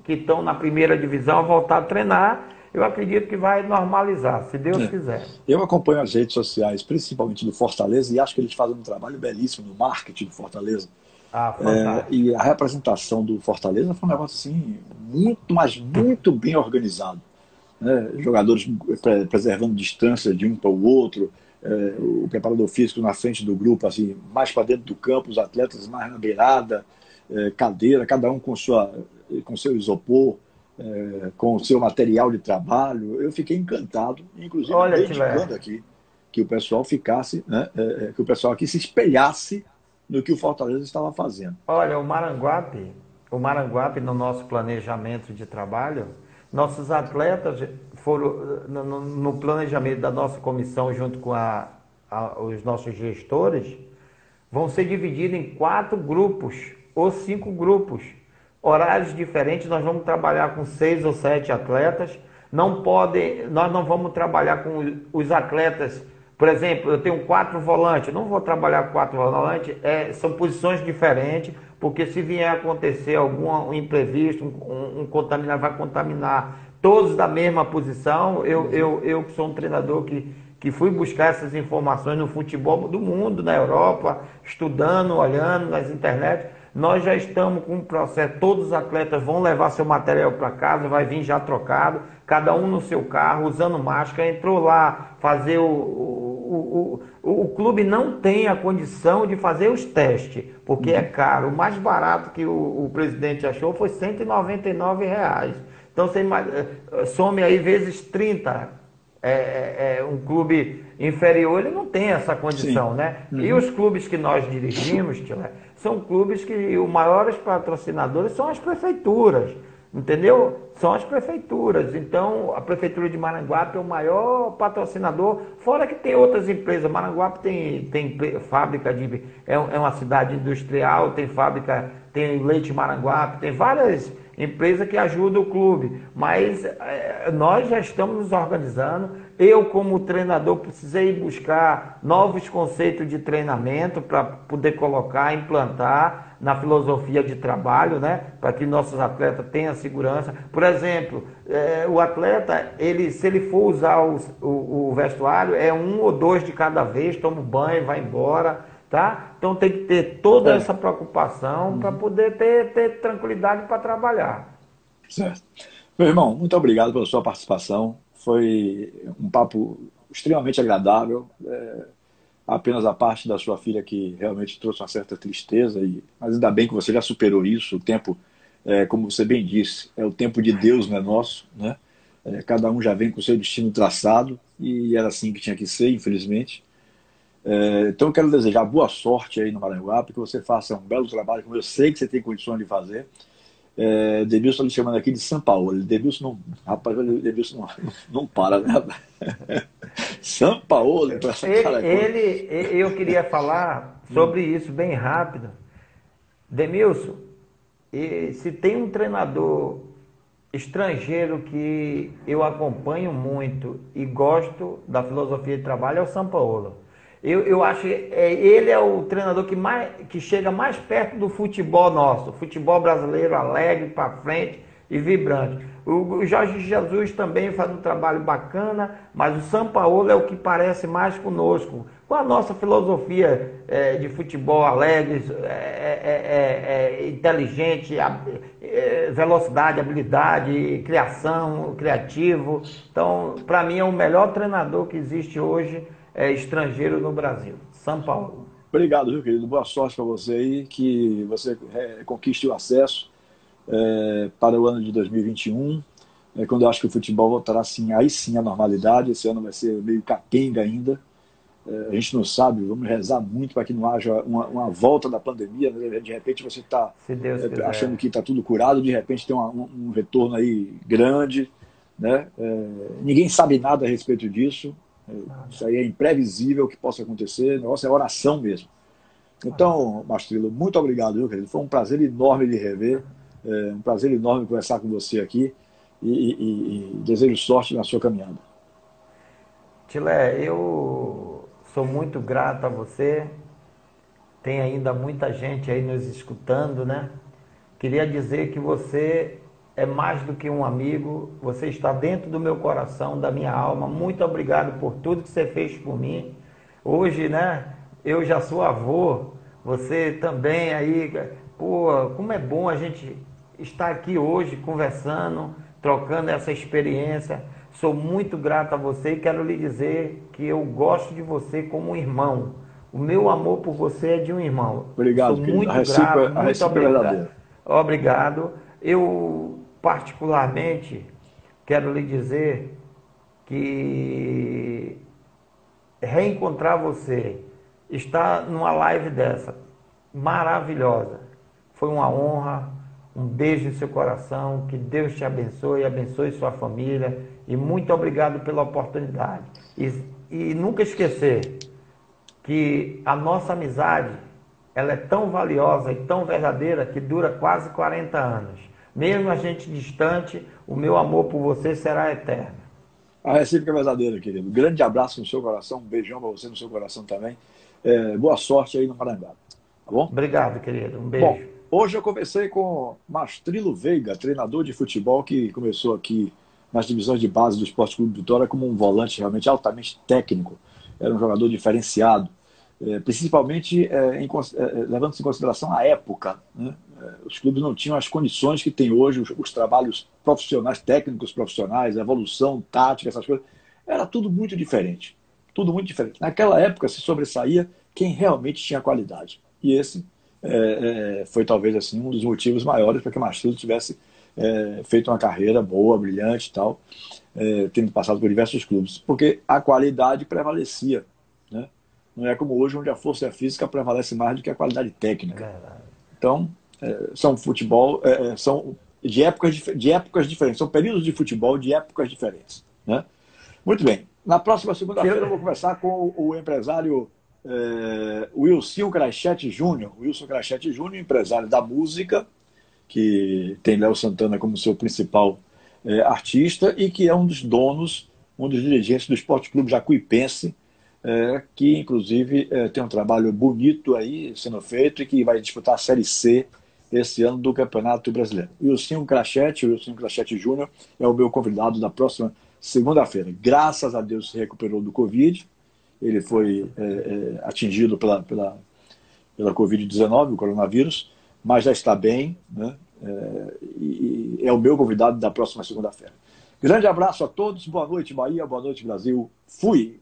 que estão na primeira divisão a voltar a treinar. Eu acredito que vai normalizar, se Deus é. quiser. Eu acompanho as redes sociais, principalmente do Fortaleza, e acho que eles fazem um trabalho belíssimo no marketing do Fortaleza ah, é, e a representação do Fortaleza foi um negócio assim, muito, mas muito bem organizado. Né? Jogadores preservando distância de um para o outro, é, o preparador físico na frente do grupo, assim, mais para dentro do campo, os atletas mais na beirada, é, cadeira, cada um com, sua, com seu isopor, é, com seu material de trabalho. Eu fiquei encantado, inclusive Olha, dedicando aqui que o pessoal ficasse, né, é, que o pessoal aqui se espelhasse no que o Fortaleza estava fazendo. Olha, o Maranguape, o Maranguape no nosso planejamento de trabalho, nossos atletas foram no, no planejamento da nossa comissão junto com a, a, os nossos gestores, vão ser divididos em quatro grupos ou cinco grupos. Horários diferentes, nós vamos trabalhar com seis ou sete atletas. Não podem, nós não vamos trabalhar com os atletas. Por exemplo, eu tenho quatro volantes, não vou trabalhar com quatro volantes, é, são posições diferentes, porque se vier acontecer algum imprevisto, um, um contaminado vai contaminar todos da mesma posição. Eu, eu, eu que sou um treinador que que fui buscar essas informações no futebol do mundo, na Europa, estudando, olhando nas internet. Nós já estamos com um processo, todos os atletas vão levar seu material para casa, vai vir já trocado, cada um no seu carro, usando máscara, entrou lá fazer o, o, o, o, clube não tem a condição de fazer os testes, porque é caro. O mais barato que o, o presidente achou foi 199 reais. Então você eh, some aí vezes 30 é, é, é, um clube inferior, ele não tem essa condição, Sim. né? Uhum. E os clubes que nós dirigimos, Tila, são clubes que os maiores patrocinadores são as prefeituras, entendeu? São as prefeituras. Então, a prefeitura de Maranguape é o maior patrocinador, fora que tem outras empresas. Maranguape tem, tem fábrica de. É, é uma cidade industrial, tem fábrica, tem leite Maranguape, tem várias empresa que ajuda o clube. Mas é, nós já estamos nos organizando. Eu, como treinador, precisei buscar novos conceitos de treinamento para poder colocar, implantar na filosofia de trabalho, né? Para que nossos atletas tenham segurança. Por exemplo, é, o atleta, ele, se ele for usar o, o, o vestuário, é um ou dois de cada vez, toma um banho, vai embora Tá? Então tem que ter toda é. essa preocupação uhum. para poder ter, ter tranquilidade para trabalhar. Certo. Meu irmão, muito obrigado pela sua participação. Foi um papo extremamente agradável. É, apenas a parte da sua filha que realmente trouxe uma certa tristeza, e, mas ainda bem que você já superou isso. O tempo, é, como você bem disse, é o tempo de Deus, não é nosso. Né? É, cada um já vem com o seu destino traçado e era assim que tinha que ser, infelizmente. É, então eu quero desejar boa sorte aí no Maranguape, que você faça um belo trabalho, como eu sei que você tem condições de fazer. É, Debilson me chamando aqui de São Paulo. Debilson não. Rapaz, Debilson não, não para, né? São Paulo, ele, ele, eu queria falar sobre isso bem rápido. Demilson, se tem um treinador estrangeiro que eu acompanho muito e gosto da filosofia de trabalho é o São Paulo. Eu, eu acho que é, ele é o treinador que, mais, que chega mais perto do futebol nosso, futebol brasileiro alegre, para frente e vibrante. O, Jorge Jesus também faz um trabalho bacana, mas o São Paulo é o que parece mais conosco, com a nossa filosofia é, de futebol alegre, é, é, é, é inteligente, velocidade, habilidade, criação, criativo. Então, para mim, é o melhor treinador que existe hoje é, estrangeiro no Brasil. São Paulo. Obrigado, viu, querido? Boa sorte para você aí, que você é, conquiste o acesso é, para o ano de 2021, é, quando eu acho que o futebol voltará assim, aí sim a normalidade. Esse ano vai ser meio capenga ainda. É, a gente não sabe, vamos rezar muito para que não haja uma, uma, volta da pandemia. Né? De repente você está é, achando que está tudo curado, de repente tem uma, um, um, retorno aí grande. Né? É, ninguém sabe nada a respeito disso. Isso aí é imprevisível que possa acontecer, o negócio é oração mesmo. Então, Mastrilo, muito obrigado, viu, querido? Foi um prazer enorme de rever, é, um prazer enorme conversar com você aqui e, e, e desejo sorte na sua caminhada. Tilé, eu sou muito grato a você. Tem ainda muita gente aí nos escutando, né? Queria dizer que você é mais do que um amigo, você está dentro do meu coração, da minha alma. Muito obrigado por tudo que você fez por mim. Hoje, né, eu já sou avô, você também aí, pô, como é bom a gente estar aqui hoje conversando, trocando essa experiência. Sou muito grato a você e quero lhe dizer que eu gosto de você como um irmão. O meu amor por você é de um irmão. Obrigado, Sou muito a grato, muito a obrigado. Obrigado. Eu particularmente, quero lhe dizer que reencontrar você, estar numa live dessa, maravilhosa, foi uma honra. Um beijo em seu coração, que Deus te abençoe, abençoe sua família e muito obrigado pela oportunidade. E, e nunca esquecer, que a nossa amizade ela é tão valiosa e tão verdadeira que dura quase 40 anos. Mesmo a gente distante, o meu amor por você será eterno. A recíproca é verdadeira, querido. Grande abraço no seu coração, um beijão para você no seu coração também. É, boa sorte aí no Maranhão. Tá bom? Obrigado, querido. Um beijo. Bom, hoje eu conversei com Mastrilo Veiga, treinador de futebol que começou aqui nas divisões de base do Esporte Clube Vitória como um volante realmente altamente técnico. Era um jogador diferenciado, é, principalmente é, em, é, levando-se em consideração a época. Né? Os clubes não tinham as condições que tem hoje, os, os trabalhos profissionais, técnicos profissionais, evolução, tática, essas coisas. Era tudo muito diferente. Tudo muito diferente. Naquela época se sobressaía quem realmente tinha qualidade. E esse é, é, foi talvez assim um dos motivos maiores para que Machado tivesse é, feito uma carreira boa, brilhante e tal, é, tendo passado por diversos clubes, porque a qualidade prevalecia. Né? Não é como hoje, onde a força física prevalece mais do que a qualidade técnica. Então, é, são futebol, é, é, são de épocas, de épocas diferentes, são períodos de futebol de épocas diferentes. Né? Muito bem. Na próxima segunda-feira eu vou conversar com o empresário é, Wilson Crachete Júnior. Wilson Crachete Júnior, empresário da música, que tem Léo Santana como seu principal é, artista e que é um dos donos, um dos dirigentes do Esporte Clube Jacuipense, é, que inclusive é, tem um trabalho bonito aí sendo feito e que vai disputar a Série C esse ano do Campeonato Brasileiro. E o Wilson Crachete, o Wilson Crachete Júnior, é o meu convidado da próxima segunda-feira. Graças a Deus se recuperou do Covid, ele foi é, é, atingido pela, pela, pela Covid-19, o coronavírus, mas já está bem, né? É, e é o meu convidado da próxima segunda-feira. Grande abraço a todos, boa noite Bahia, boa noite Brasil, fui!